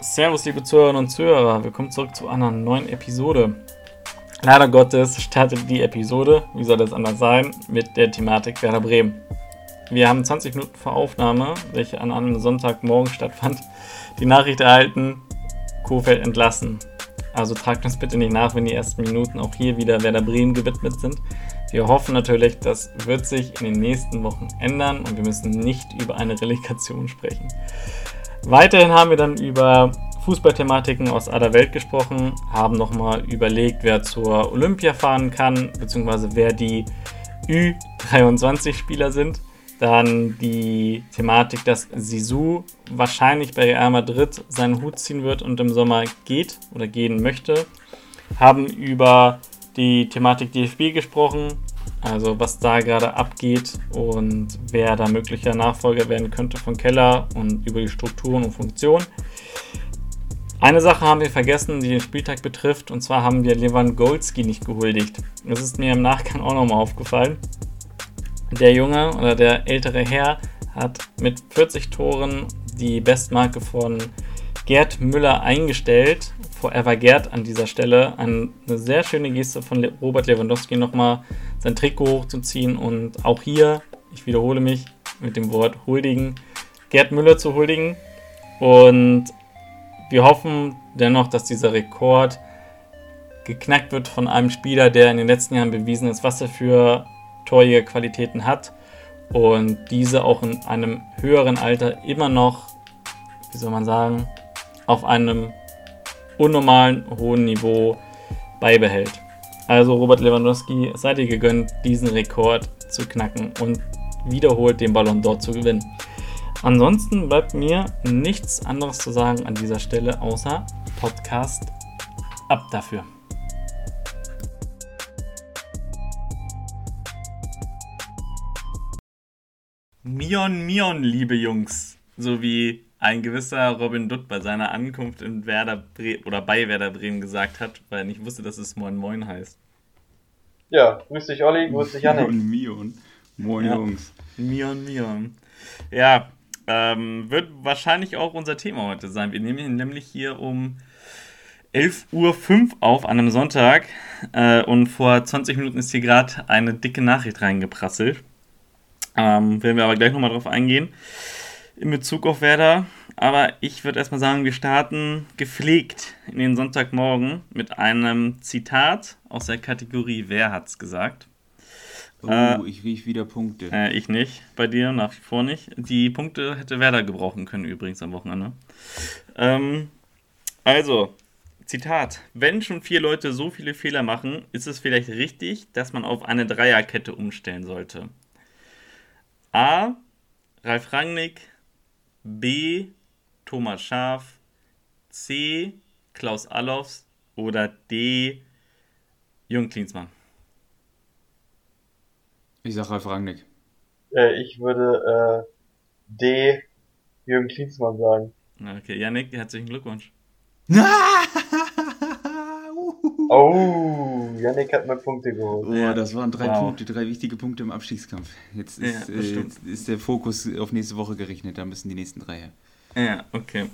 Servus, liebe Zuhörerinnen und Zuhörer. Willkommen zurück zu einer neuen Episode. Leider Gottes startet die Episode, wie soll das anders sein, mit der Thematik Werder Bremen. Wir haben 20 Minuten vor Aufnahme, welche an einem Sonntagmorgen stattfand, die Nachricht erhalten, Kofeld entlassen. Also tragt uns bitte nicht nach, wenn die ersten Minuten auch hier wieder Werder Bremen gewidmet sind. Wir hoffen natürlich, das wird sich in den nächsten Wochen ändern und wir müssen nicht über eine Relegation sprechen. Weiterhin haben wir dann über Fußballthematiken aus aller Welt gesprochen, haben nochmal überlegt, wer zur Olympia fahren kann, beziehungsweise wer die Ü23-Spieler sind. Dann die Thematik, dass Sisu wahrscheinlich bei Real Madrid seinen Hut ziehen wird und im Sommer geht oder gehen möchte. Haben über die Thematik DFB gesprochen, also was da gerade abgeht und wer da möglicher Nachfolger werden könnte von Keller und über die Strukturen und Funktionen. Eine Sache haben wir vergessen, die den Spieltag betrifft, und zwar haben wir Lewandowski nicht gehuldigt. Das ist mir im Nachgang auch nochmal aufgefallen. Der Junge oder der ältere Herr hat mit 40 Toren die Bestmarke von Gerd Müller eingestellt. Forever Gerd an dieser Stelle. Eine sehr schöne Geste von Robert Lewandowski nochmal sein Trikot hochzuziehen und auch hier, ich wiederhole mich mit dem Wort huldigen, Gerd Müller zu huldigen. Und wir hoffen dennoch, dass dieser Rekord geknackt wird von einem Spieler, der in den letzten Jahren bewiesen ist, was er für Torjägerqualitäten hat und diese auch in einem höheren Alter immer noch, wie soll man sagen, auf einem unnormalen hohen Niveau beibehält. Also Robert Lewandowski, seid ihr gegönnt, diesen Rekord zu knacken und wiederholt den Ballon dort zu gewinnen. Ansonsten bleibt mir nichts anderes zu sagen an dieser Stelle, außer Podcast ab dafür. Mion, Mion, liebe Jungs, so wie ein gewisser Robin Dutt bei seiner Ankunft in Werder Bre oder bei Werder Bremen gesagt hat, weil er nicht wusste, dass es Moin Moin heißt. Ja, grüß dich Olli, grüß dich Janik. Mion Mion. Moin ja. Jungs. Mion Mion. Ja, ähm, wird wahrscheinlich auch unser Thema heute sein. Wir nehmen nämlich hier um 11.05 Uhr auf an einem Sonntag äh, und vor 20 Minuten ist hier gerade eine dicke Nachricht reingeprasselt. Ähm, werden wir aber gleich nochmal drauf eingehen in Bezug auf Werder. Aber ich würde erstmal sagen, wir starten gepflegt in den Sonntagmorgen mit einem Zitat aus der Kategorie Wer hat's gesagt? Oh, äh, ich riech wieder Punkte. Äh, ich nicht, bei dir nach wie vor nicht. Die Punkte hätte Werder gebrauchen können übrigens am Wochenende. Ähm, also, Zitat. Wenn schon vier Leute so viele Fehler machen, ist es vielleicht richtig, dass man auf eine Dreierkette umstellen sollte. A. Ralf Rangnick, B. Thomas Schaf, C. Klaus Allofs oder D. Jürgen Klinsmann? Ich sage Ralf Rangnick. Äh, ich würde äh, D. Jürgen Klinsmann sagen. Okay, Janik, herzlichen Glückwunsch. oh, Janik hat mir Punkte geholt. Oh, ja, das waren drei wow. Punkte, drei wichtige Punkte im Abstiegskampf. Jetzt ist, ja, äh, ist der Fokus auf nächste Woche gerechnet, da müssen die nächsten drei her. Ja, okay.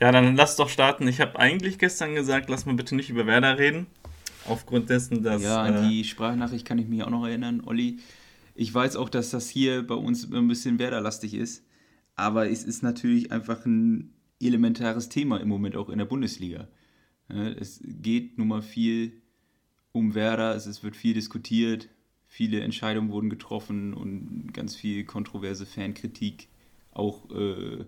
Ja, dann lass doch starten. Ich habe eigentlich gestern gesagt, lass mal bitte nicht über Werder reden. Aufgrund dessen, dass. Ja, an äh, die Sprachnachricht kann ich mich auch noch erinnern, Olli. Ich weiß auch, dass das hier bei uns ein bisschen Werder-lastig ist. Aber es ist natürlich einfach ein elementares Thema im Moment auch in der Bundesliga. Es geht nun mal viel um Werder, es wird viel diskutiert, viele Entscheidungen wurden getroffen und ganz viel kontroverse Fankritik, auch äh,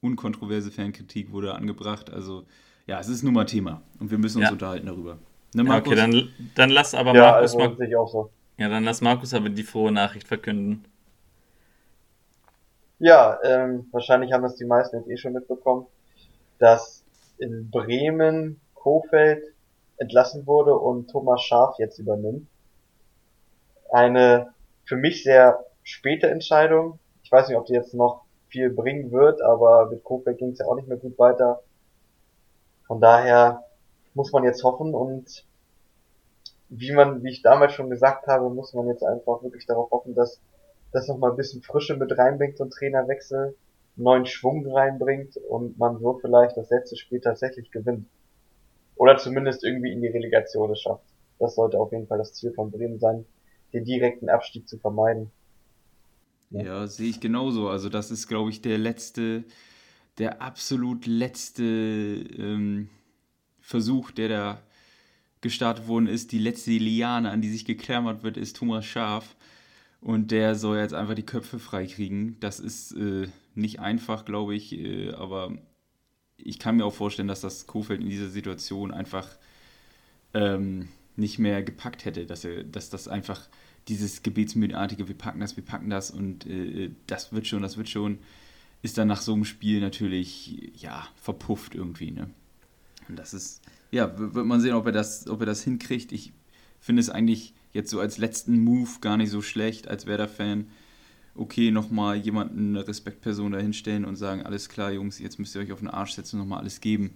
unkontroverse Fankritik wurde angebracht. Also ja, es ist nun mal Thema und wir müssen uns ja. unterhalten darüber. Ne, ja, okay, dann, dann lass aber ja, Markus also, mal. Auch so. Ja, dann lass Markus aber die frohe Nachricht verkünden. Ja, ähm, wahrscheinlich haben das die meisten jetzt eh schon mitbekommen, dass in Bremen Kofeld entlassen wurde und Thomas Schaf jetzt übernimmt. Eine für mich sehr späte Entscheidung. Ich weiß nicht, ob die jetzt noch viel bringen wird, aber mit Kofeld ging es ja auch nicht mehr gut weiter. Von daher muss man jetzt hoffen und wie man, wie ich damals schon gesagt habe, muss man jetzt einfach wirklich darauf hoffen, dass das nochmal ein bisschen Frische mit reinbringt, ein Trainerwechsel. neuen Schwung reinbringt und man so vielleicht das letzte Spiel tatsächlich gewinnt. Oder zumindest irgendwie in die Relegation es schafft. Das sollte auf jeden Fall das Ziel von Bremen sein, den direkten Abstieg zu vermeiden. Ja, ja sehe ich genauso. Also das ist, glaube ich, der letzte, der absolut letzte ähm, Versuch, der da gestartet worden ist. Die letzte Liane, an die sich geklammert wird, ist Thomas Schaf. Und der soll jetzt einfach die Köpfe freikriegen. Das ist äh, nicht einfach, glaube ich, äh, aber ich kann mir auch vorstellen, dass das Kofeld in dieser Situation einfach ähm, nicht mehr gepackt hätte, dass er, dass das einfach dieses gebetsmühlenartige, wir packen das, wir packen das und äh, das wird schon, das wird schon, ist dann nach so einem Spiel natürlich, ja, verpufft irgendwie, ne? Und das ist, ja, wird man sehen, ob er das, ob er das hinkriegt. Ich finde es eigentlich jetzt so als letzten Move gar nicht so schlecht als Werder-Fan. Okay, nochmal jemanden, eine Respektperson dahinstellen und sagen, alles klar, Jungs, jetzt müsst ihr euch auf den Arsch setzen und nochmal alles geben.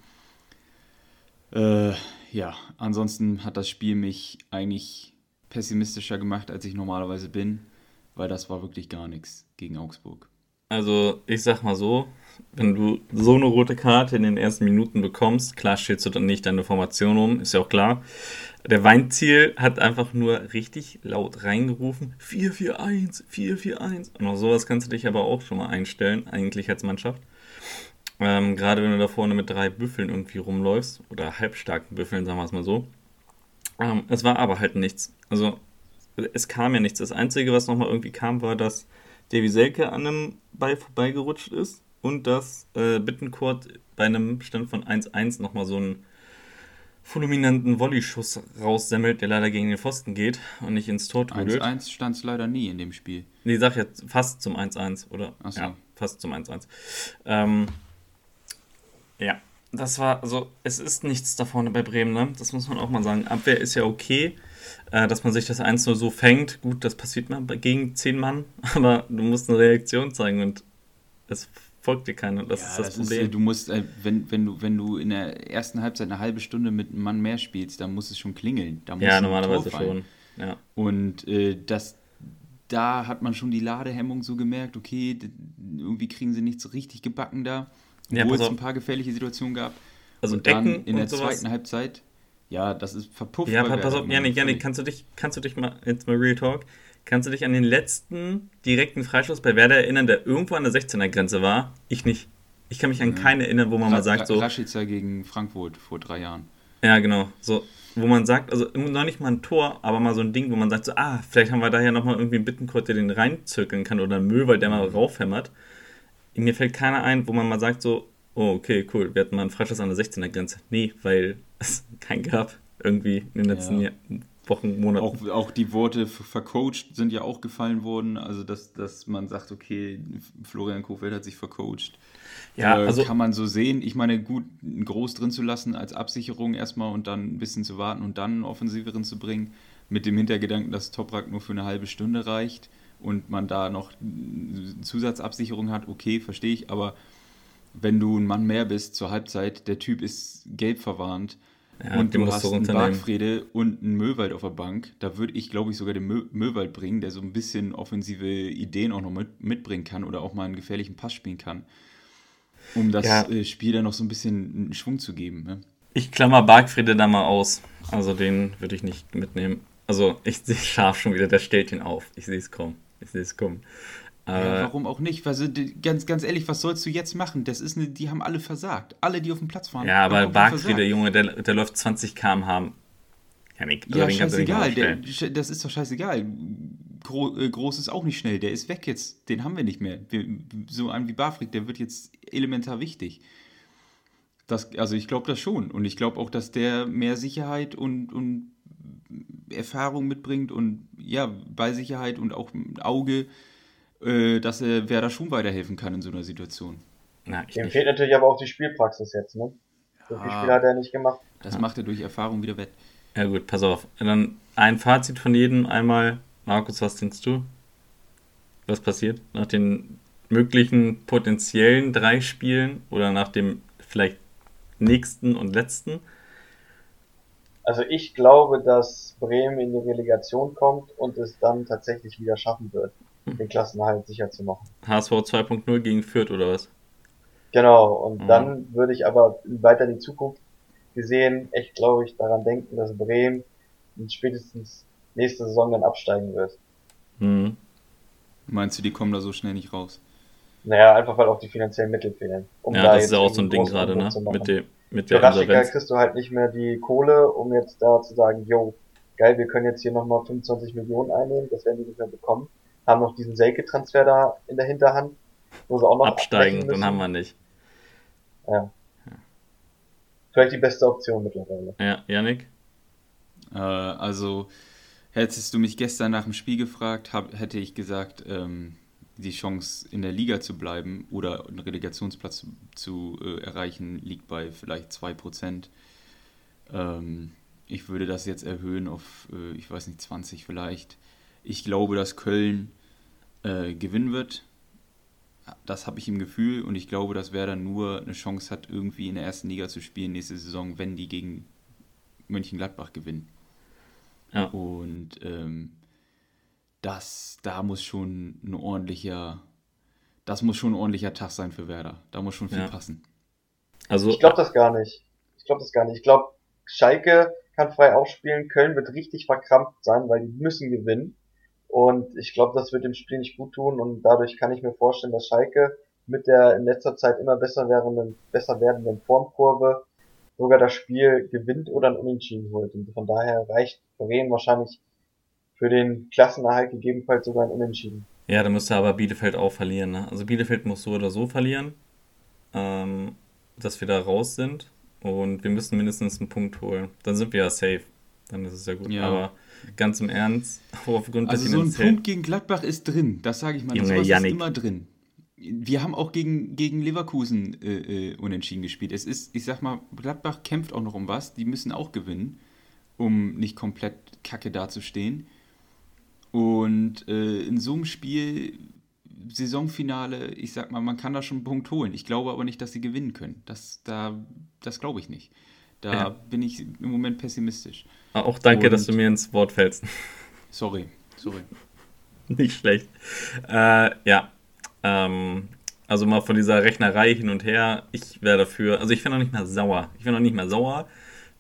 Äh, ja, ansonsten hat das Spiel mich eigentlich pessimistischer gemacht, als ich normalerweise bin, weil das war wirklich gar nichts gegen Augsburg. Also, ich sag mal so, wenn du so eine rote Karte in den ersten Minuten bekommst, klar stellst du dann nicht deine Formation um, ist ja auch klar. Der Weinziel hat einfach nur richtig laut reingerufen: 4-4-1, 4-4-1. Und auf sowas kannst du dich aber auch schon mal einstellen, eigentlich als Mannschaft. Ähm, Gerade wenn du da vorne mit drei Büffeln irgendwie rumläufst, oder halbstarken Büffeln, sagen wir es mal so. Ähm, es war aber halt nichts. Also, es kam ja nichts. Das Einzige, was nochmal irgendwie kam, war, dass Davy Selke an einem Ball vorbeigerutscht ist und dass äh, Bittencourt bei einem Stand von 1-1 nochmal so einen fulminanten Volley-Schuss raussemmelt, der leider gegen den Pfosten geht und nicht ins Tor trudelt. 1-1 stand es leider nie in dem Spiel. Nee, sag jetzt fast zum 1-1, oder? Ach so. Ja, fast zum 1-1. Ähm, ja, das war, also es ist nichts da vorne bei Bremen, ne? Das muss man auch mal sagen. Abwehr ist ja okay, äh, dass man sich das 1 nur so fängt. Gut, das passiert mal gegen 10 Mann, aber du musst eine Reaktion zeigen und es folgt dir keiner. Das ja, ist das, das Problem. Ist, du musst, äh, wenn, wenn, du, wenn du in der ersten Halbzeit eine halbe Stunde mit einem Mann mehr spielst, dann muss es schon klingeln. ja, normalerweise schon. Ja. Und äh, das, da hat man schon die Ladehemmung so gemerkt, okay, irgendwie kriegen sie nicht so richtig gebacken da. Ja, wo es ein paar gefährliche Situationen gab. Also und dann in der zweiten Halbzeit, ja, das ist verpufft. Ja, pass auf, Janik, Janik, kannst du dich, kannst du dich mal, jetzt mal Real Talk, kannst du dich an den letzten direkten Freistoß bei Werder erinnern, der irgendwo an der 16er-Grenze war? Ich nicht. Ich kann mich an mhm. keinen erinnern, wo man Ra mal sagt so... Rashica gegen Frankfurt vor drei Jahren. Ja, genau. So, wo man sagt, also noch nicht mal ein Tor, aber mal so ein Ding, wo man sagt so, ah, vielleicht haben wir da ja nochmal irgendwie einen Bittenkurt, der den reinzirkeln kann oder einen Möwe, der mal mhm. raufhämmert mir fällt keiner ein, wo man mal sagt so, oh, okay, cool, wir hatten mal einen Freistoß an der 16er Grenze. Nee, weil es keinen gab irgendwie in den letzten ja. Wochen, Monaten. Auch, auch die Worte vercoacht sind ja auch gefallen worden, also dass, dass man sagt, okay, Florian Kofeld hat sich vercoacht. Ja, äh, also kann man so sehen. Ich meine, gut, ein Groß drin zu lassen als Absicherung erstmal und dann ein bisschen zu warten und dann einen offensiveren zu bringen, mit dem Hintergedanken, dass Toprak nur für eine halbe Stunde reicht und man da noch Zusatzabsicherung hat, okay, verstehe ich, aber wenn du ein Mann mehr bist zur Halbzeit, der Typ ist gelb verwarnt ja, und du hast einen Bargfrede und einen Möwald auf der Bank, da würde ich, glaube ich, sogar den Mö Möwald bringen, der so ein bisschen offensive Ideen auch noch mit, mitbringen kann oder auch mal einen gefährlichen Pass spielen kann, um das ja. Äh, Spiel dann noch so ein bisschen einen Schwung zu geben. Ne? Ich klammer Bargfrede da mal aus, also den würde ich nicht mitnehmen. Also ich sehe scharf schon wieder, der stellt ihn auf, ich sehe es kaum. Ich sehe es kommen. Ja, warum auch nicht? Also, ganz, ganz ehrlich, was sollst du jetzt machen? Das ist eine, die haben alle versagt. Alle, die auf dem Platz waren. Ja, aber Barkri, der Junge, der, der läuft 20 km/h. Janik, ja, scheißegal. Der, das ist doch scheißegal. Gro äh, Groß ist auch nicht schnell. Der ist weg jetzt. Den haben wir nicht mehr. Wir, so ein wie Barfrik, der wird jetzt elementar wichtig. Das, also ich glaube das schon. Und ich glaube auch, dass der mehr Sicherheit und, und Erfahrung mitbringt und ja, Ballsicherheit und auch Auge äh, dass er Werder schon weiterhelfen kann in so einer Situation. Na, Dem fehlt natürlich aber auch die Spielpraxis jetzt, ne? So viel Spiel hat er nicht gemacht. Das macht er durch Erfahrung wieder wett. Ja gut, pass auf. Dann ein Fazit von jedem einmal. Markus, was denkst du? Was passiert nach den möglichen potenziellen drei Spielen oder nach dem vielleicht nächsten und letzten? Also ich glaube, dass Bremen in die Relegation kommt und es dann tatsächlich wieder schaffen wird. Den Klassenerhalt sicher zu machen. HSV 2.0 gegen Fürth oder was? Genau, und Mhm. dann würde ich aber weiter in die Zukunft gesehen echt, glaube ich, daran denken, dass Bremen spätestens nächste Saison dann absteigen wird. Mhm. Meinst du, die kommen da so schnell nicht raus? Naja, einfach weil auch die finanziellen Mittel fehlen. Um Ja, da das jetzt ist ja auch so ein Ding gerade, ne? Mit, dem, mit der Insolvenz. kriegst du halt nicht mehr die Kohle, um jetzt da zu sagen, yo, geil, wir können jetzt hier nochmal 25 Millionen einnehmen, das werden die nicht mehr bekommen. Haben noch diesen Selke-Transfer da in der Hinterhand, wo sie auch noch Absteigen, dann haben wir nicht. Vielleicht die beste Option mittlerweile. Ja, Yannick? Äh, also, hättest du mich gestern nach dem Spiel gefragt, hab, hätte ich gesagt, ähm, die Chance in der Liga zu bleiben oder einen Relegationsplatz zu, zu äh, erreichen, liegt bei vielleicht 2%. Ähm, ich würde das jetzt erhöhen auf, äh, ich weiß nicht, 20 vielleicht. Ich glaube, dass Köln äh, gewinnen wird. Das habe ich im Gefühl und ich glaube, dass Werder nur eine Chance hat, irgendwie in der ersten Liga zu spielen nächste Saison, wenn die gegen Mönchengladbach gewinnen. Ja. Und ähm, das, da muss schon ein ordentlicher, das muss schon ein ordentlicher Tag sein für Werder. Da muss schon viel Ja. passen. Also, Ich glaube das gar nicht. Ich glaube das gar nicht. Ich glaube, Schalke kann frei aufspielen, Köln wird richtig verkrampft sein, weil die müssen gewinnen. Und ich glaube, das wird dem Spiel nicht gut tun und dadurch kann ich mir vorstellen, dass Schalke mit der in letzter Zeit immer besser werdenden, besser werdenden Formkurve sogar das Spiel gewinnt oder ein Unentschieden holt. Und von daher reicht Bremen wahrscheinlich für den Klassenerhalt gegebenenfalls sogar ein Unentschieden. ja, da müsste aber Bielefeld auch verlieren. Ne? Also Bielefeld muss so oder so verlieren, ähm, dass wir da raus sind. Und wir müssen mindestens einen Punkt holen. Dann sind wir ja safe. Dann ist es ja gut. Ja. Aber ganz im Ernst, aufgrund Also der so ein. Punkt gegen Gladbach ist drin, das sage ich mal. Junge, Yannick. ist immer drin. Wir haben auch gegen, gegen Leverkusen äh, äh, unentschieden gespielt. Es ist, ich sag mal, Gladbach kämpft auch noch um was. Die müssen auch gewinnen, um nicht komplett kacke dazustehen. Und äh, in so einem Spiel, Saisonfinale, ich sag mal, man kann da schon einen Punkt holen. Ich glaube aber nicht, dass sie gewinnen können. Das, da, das glaube ich nicht. Da Ja. bin ich im Moment pessimistisch. Auch danke, Und- dass du mir ins Wort fällst. Sorry, sorry. Nicht schlecht. Äh, ja. Ähm, also mal von dieser Rechnerei hin und her. Ich wäre dafür, also ich wäre noch nicht mal sauer. Ich wäre noch nicht mal sauer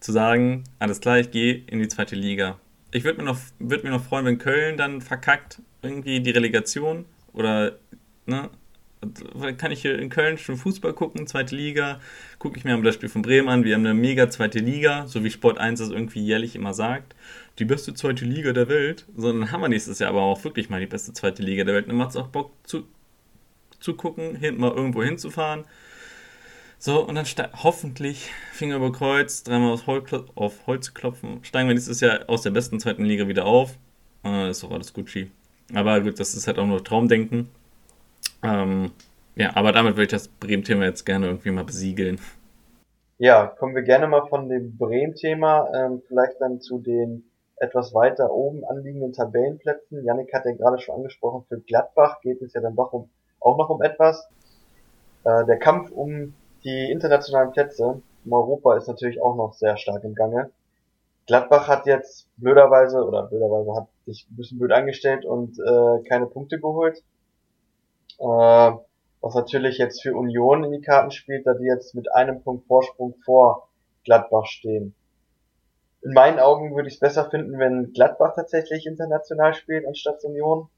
zu sagen, alles klar, ich gehe in die zweite Liga. Ich würde mir, noch, würd mir noch freuen, wenn Köln dann verkackt irgendwie die Relegation oder, ne, kann ich hier in Köln schon Fußball gucken, zweite Liga, gucke ich mir am Beispiel von Bremen an, wir haben eine mega zweite Liga, so wie Sport 1 das irgendwie jährlich immer sagt, die beste zweite Liga der Welt, sondern haben wir nächstes Jahr aber auch wirklich mal die beste zweite Liga der Welt. Dann macht es auch Bock zu, zu gucken, hin, mal irgendwo hinzufahren. So, und dann hoffentlich, Finger über Kreuz, dreimal aufs Hol auf Holz klopfen, steigen wir nächstes Jahr aus der besten zweiten Liga wieder auf. Äh, ist doch alles Gucci. Aber gut, das ist halt auch nur Traumdenken. Ähm, ja, aber damit würde ich das Bremen-Thema jetzt gerne irgendwie mal besiegeln. Ja, kommen wir gerne mal von dem Bremen-Thema ähm, vielleicht dann zu den etwas weiter oben anliegenden Tabellenplätzen. Yannick hat ja gerade schon angesprochen, für Gladbach geht es ja dann doch um, auch noch um etwas. Äh, der Kampf um die internationalen Plätze in Europa ist natürlich auch noch sehr stark im Gange. Gladbach hat jetzt blöderweise, oder blöderweise hat sich ein bisschen blöd angestellt und äh, keine Punkte geholt. Äh, was natürlich jetzt für Union in die Karten spielt, da die jetzt mit einem Punkt Vorsprung vor Gladbach stehen. In meinen Augen würde ich es besser finden, wenn Gladbach tatsächlich international spielt anstatt Union.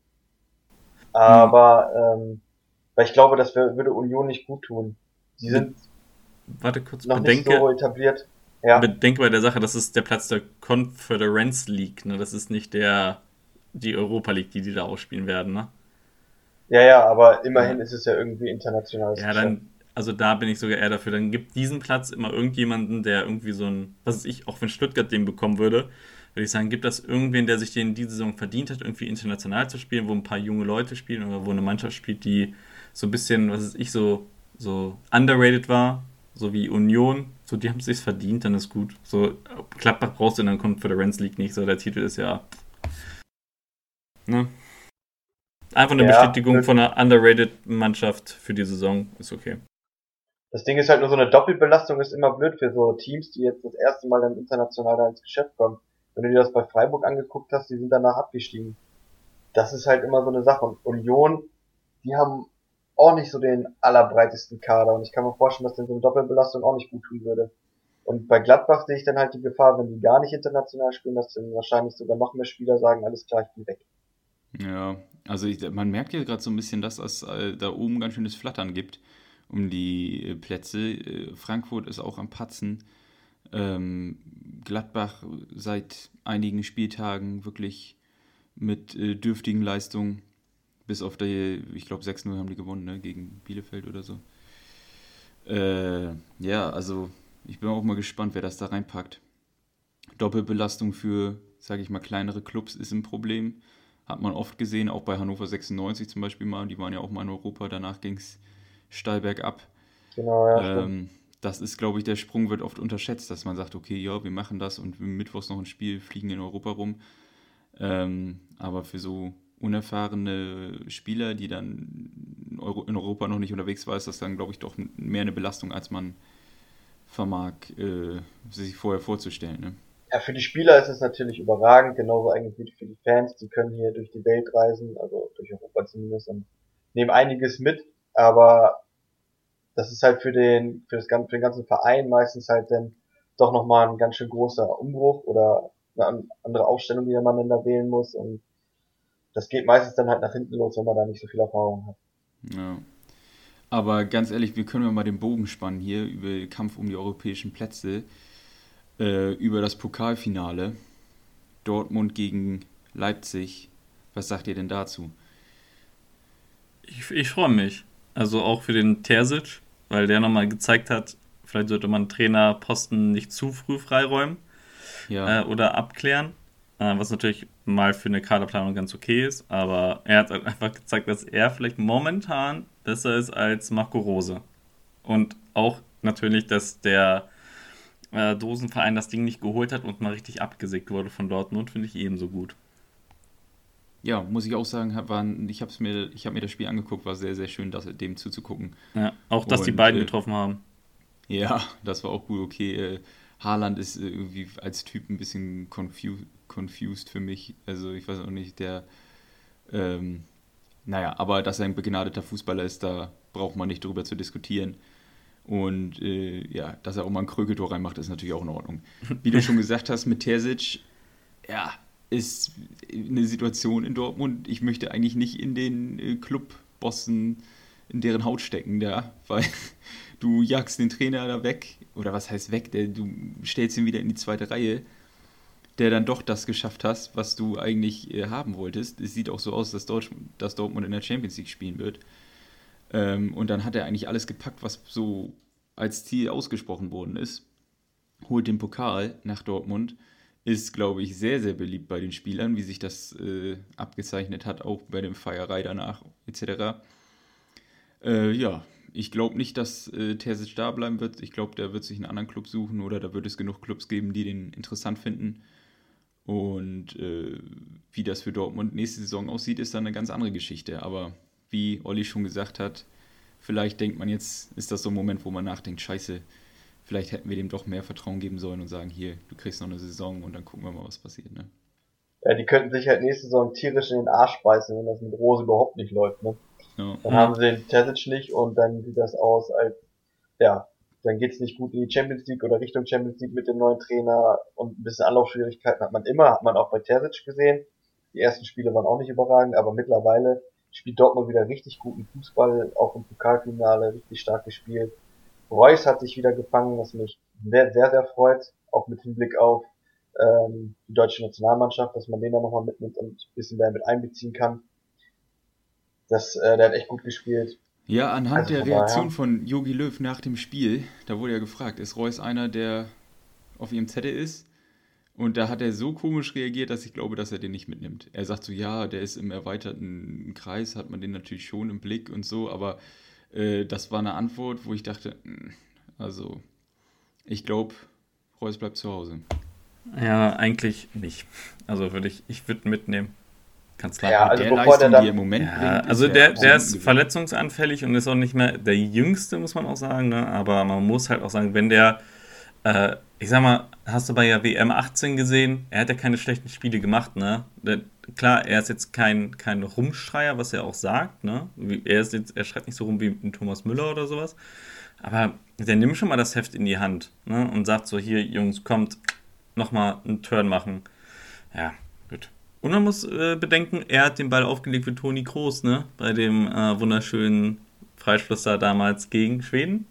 Aber ähm, weil ich glaube, das würde Union nicht gut tun. Sie sind Warte kurz, noch nicht bedenke, so etabliert. Ja, bedenke bei der Sache, das ist der Platz der Conference League, ne? Das ist nicht der die Europa League, die die da ausspielen werden, ne? Ja, ja, aber immerhin ist es ja irgendwie internationales Ja, dann, also da bin ich sogar eher dafür. Dann gibt diesen Platz immer irgendjemanden, der irgendwie so ein, was weiß ich, auch wenn Stuttgart den bekommen würde, würde ich sagen, gibt das irgendwen, der sich den diese Saison verdient hat, irgendwie international zu spielen, wo ein paar junge Leute spielen oder wo eine Mannschaft spielt, die so ein bisschen, was weiß ich, so, so underrated war, so wie Union. So, die haben es sich verdient, dann ist gut. So, Gladbach brauchst du in der Conference League nicht, so der Titel ist ja. Ne? Einfach eine Ja, Bestätigung von einer underrated Mannschaft für die Saison ist okay. Das Ding ist halt nur so eine Doppelbelastung ist immer blöd für so Teams, die jetzt das erste Mal dann international da ins Geschäft kommen. Wenn du dir das bei Freiburg angeguckt hast, die sind danach abgestiegen. das ist halt immer so eine Sache. Und Union, die haben auch nicht so den allerbreitesten Kader. Und ich kann mir vorstellen, dass denn so eine Doppelbelastung auch nicht gut tun würde. Und bei Gladbach sehe ich dann halt die Gefahr, wenn die gar nicht international spielen, dass dann wahrscheinlich sogar noch mehr Spieler sagen, alles klar, ich bin weg. Ja, also ich, man merkt ja gerade so ein bisschen, dass es äh, da oben ganz schönes Flattern gibt um die äh, Plätze. Äh, Frankfurt ist auch am Patzen. Ähm, Gladbach seit einigen Spieltagen wirklich mit äh, dürftigen Leistungen. Bis auf die, ich glaube 6-0 haben die gewonnen, ne, gegen Bielefeld oder so. Äh, ja, also ich bin auch mal gespannt, wer das da reinpackt. Doppelbelastung für, sage ich mal, kleinere Clubs ist ein Problem. Hat man oft gesehen, auch bei Hannover 96 zum Beispiel mal. Die waren ja auch mal in Europa. Danach ging es steil bergab. Genau, ja. Ähm, das ist, glaube ich, der Sprung wird oft unterschätzt, dass man sagt, okay, ja, wir machen das und mittwochs noch ein Spiel, fliegen in Europa rum. Ähm, aber für so unerfahrene Spieler, die dann in Europa noch nicht unterwegs waren, ist das dann, glaube ich, doch mehr eine Belastung, als man vermag, äh, sich vorher vorzustellen. Ne? Ja, für die Spieler ist es natürlich überragend, genauso eigentlich wie für die Fans. Die können hier durch die Welt reisen, also durch Europa zumindest, und nehmen einiges mit. Aber das ist halt für den, für, das, für den ganzen Verein meistens halt dann doch nochmal ein ganz schön großer Umbruch oder eine andere Aufstellung, die man dann da wählen muss. Und das geht meistens dann halt nach hinten los, wenn man da nicht so viel Erfahrung hat. Ja. Aber ganz ehrlich, wir können ja mal den Bogen spannen hier über den Kampf um die europäischen Plätze, äh, über das Pokalfinale. Dortmund gegen Leipzig. Was sagt ihr denn dazu? Ich, ich freue mich. Also auch für den Terzic, weil der nochmal gezeigt hat, vielleicht sollte man Trainerposten nicht zu früh freiräumen ja. äh, oder abklären. Äh, was natürlich mal für eine Kaderplanung ganz okay ist, aber er hat halt einfach gezeigt, dass er vielleicht momentan besser ist als Marco Rose. Und auch natürlich, dass der äh, Dosenverein das Ding nicht geholt hat und mal richtig abgesägt wurde von Dortmund, finde ich ebenso gut ja, muss ich auch sagen, waren, ich habe mir, ich habe mir das Spiel angeguckt, war sehr, sehr schön, das, dem zuzugucken. Ja, auch, dass Und, die beiden äh, getroffen haben. Ja, das war auch gut, okay. Äh, Haaland ist äh, irgendwie als Typ ein bisschen confused, confused für mich. Also ich weiß auch nicht, der, ähm, naja, aber dass er ein begnadeter Fußballer ist, da braucht man nicht drüber zu diskutieren. Und äh, ja, dass er auch mal ein Krögeltor reinmacht, ist natürlich auch in Ordnung. Wie du schon gesagt hast, mit Terzic, ja, ist eine Situation in Dortmund, ich möchte eigentlich nicht in den äh, Clubbossen in deren Haut stecken, da, weil du jagst den Trainer da weg, oder was heißt weg, der, du stellst ihn wieder in die zweite Reihe, der dann doch das geschafft hast, was du eigentlich äh, haben wolltest. Es sieht auch so aus, dass, Dort dass Dortmund in der Champions League spielen wird. Ähm, und dann hat er eigentlich alles gepackt, was so als Ziel ausgesprochen worden ist. Holt den Pokal nach Dortmund ist, glaube ich, sehr, sehr beliebt bei den Spielern, wie sich das äh, abgezeichnet hat, auch bei dem Feierei danach etc. Äh, ja, ich glaube nicht, dass äh, Terzic da bleiben wird. Ich glaube, der wird sich einen anderen Club suchen oder da wird es genug Clubs geben, die den interessant finden. Und äh, wie das für Dortmund nächste Saison aussieht, ist dann eine ganz andere Geschichte. Aber wie Olli schon gesagt hat, vielleicht denkt man jetzt, ist das so ein Moment, wo man nachdenkt, scheiße, vielleicht hätten wir dem doch mehr Vertrauen geben sollen und sagen, hier, du kriegst noch eine Saison und dann gucken wir mal, was passiert, ne? Ja, die könnten sich halt nächste Saison tierisch in den Arsch beißen, wenn das mit Rose überhaupt nicht läuft, ne? Ja. Dann haben sie den Terzic nicht und dann sieht das aus als, ja, dann geht's nicht gut in die Champions League oder Richtung Champions League mit dem neuen Trainer und ein bisschen Anlaufschwierigkeiten hat man immer, hat man auch bei Terzic gesehen. Die ersten Spiele waren auch nicht überragend, aber mittlerweile spielt Dortmund wieder richtig guten Fußball, auch im Pokalfinale richtig stark gespielt. Reus hat sich wieder gefangen, was mich sehr, sehr, sehr freut, auch mit Hinblick auf ähm, die deutsche Nationalmannschaft, dass man den da nochmal mitnimmt und ein bisschen mehr mit einbeziehen kann. Das, äh, der hat echt gut gespielt. Ja, anhand also der Reaktion von Yogi Löw nach dem Spiel, da wurde ja gefragt, ist Reus einer, der auf ihrem Zettel ist? Und da hat er so komisch reagiert, dass ich glaube, dass er den nicht mitnimmt. Er sagt so, ja, der ist im erweiterten Kreis, hat man den natürlich schon im Blick und so, aber äh, das war eine Antwort, wo ich dachte, hm, also ich glaube, Reus bleibt zu Hause. Ja, eigentlich nicht. Also würde ich, ich würde mitnehmen. Kannst ja, also der bevor Leistung, der dann, im Moment ja, bringt, also der, der ist verletzungsanfällig und ist auch nicht mehr der jüngste, muss man auch sagen. Ne? Aber man muss halt auch sagen, wenn der Äh, ich sag mal, hast du bei der WM 18 gesehen? Er hat ja keine schlechten Spiele gemacht, ne? Klar, er ist jetzt kein, kein Rumschreier, was er auch sagt, ne? Er, ist jetzt, er schreit nicht so rum wie ein Thomas Müller oder sowas. Aber der nimmt schon mal das Heft in die Hand ne? und sagt so: Hier, Jungs, kommt, nochmal einen Turn machen. Ja, gut. Und man muss äh, bedenken, er hat den Ball aufgelegt für Toni Kroos, ne? Bei dem äh, wunderschönen Freischluss da damals gegen Schweden.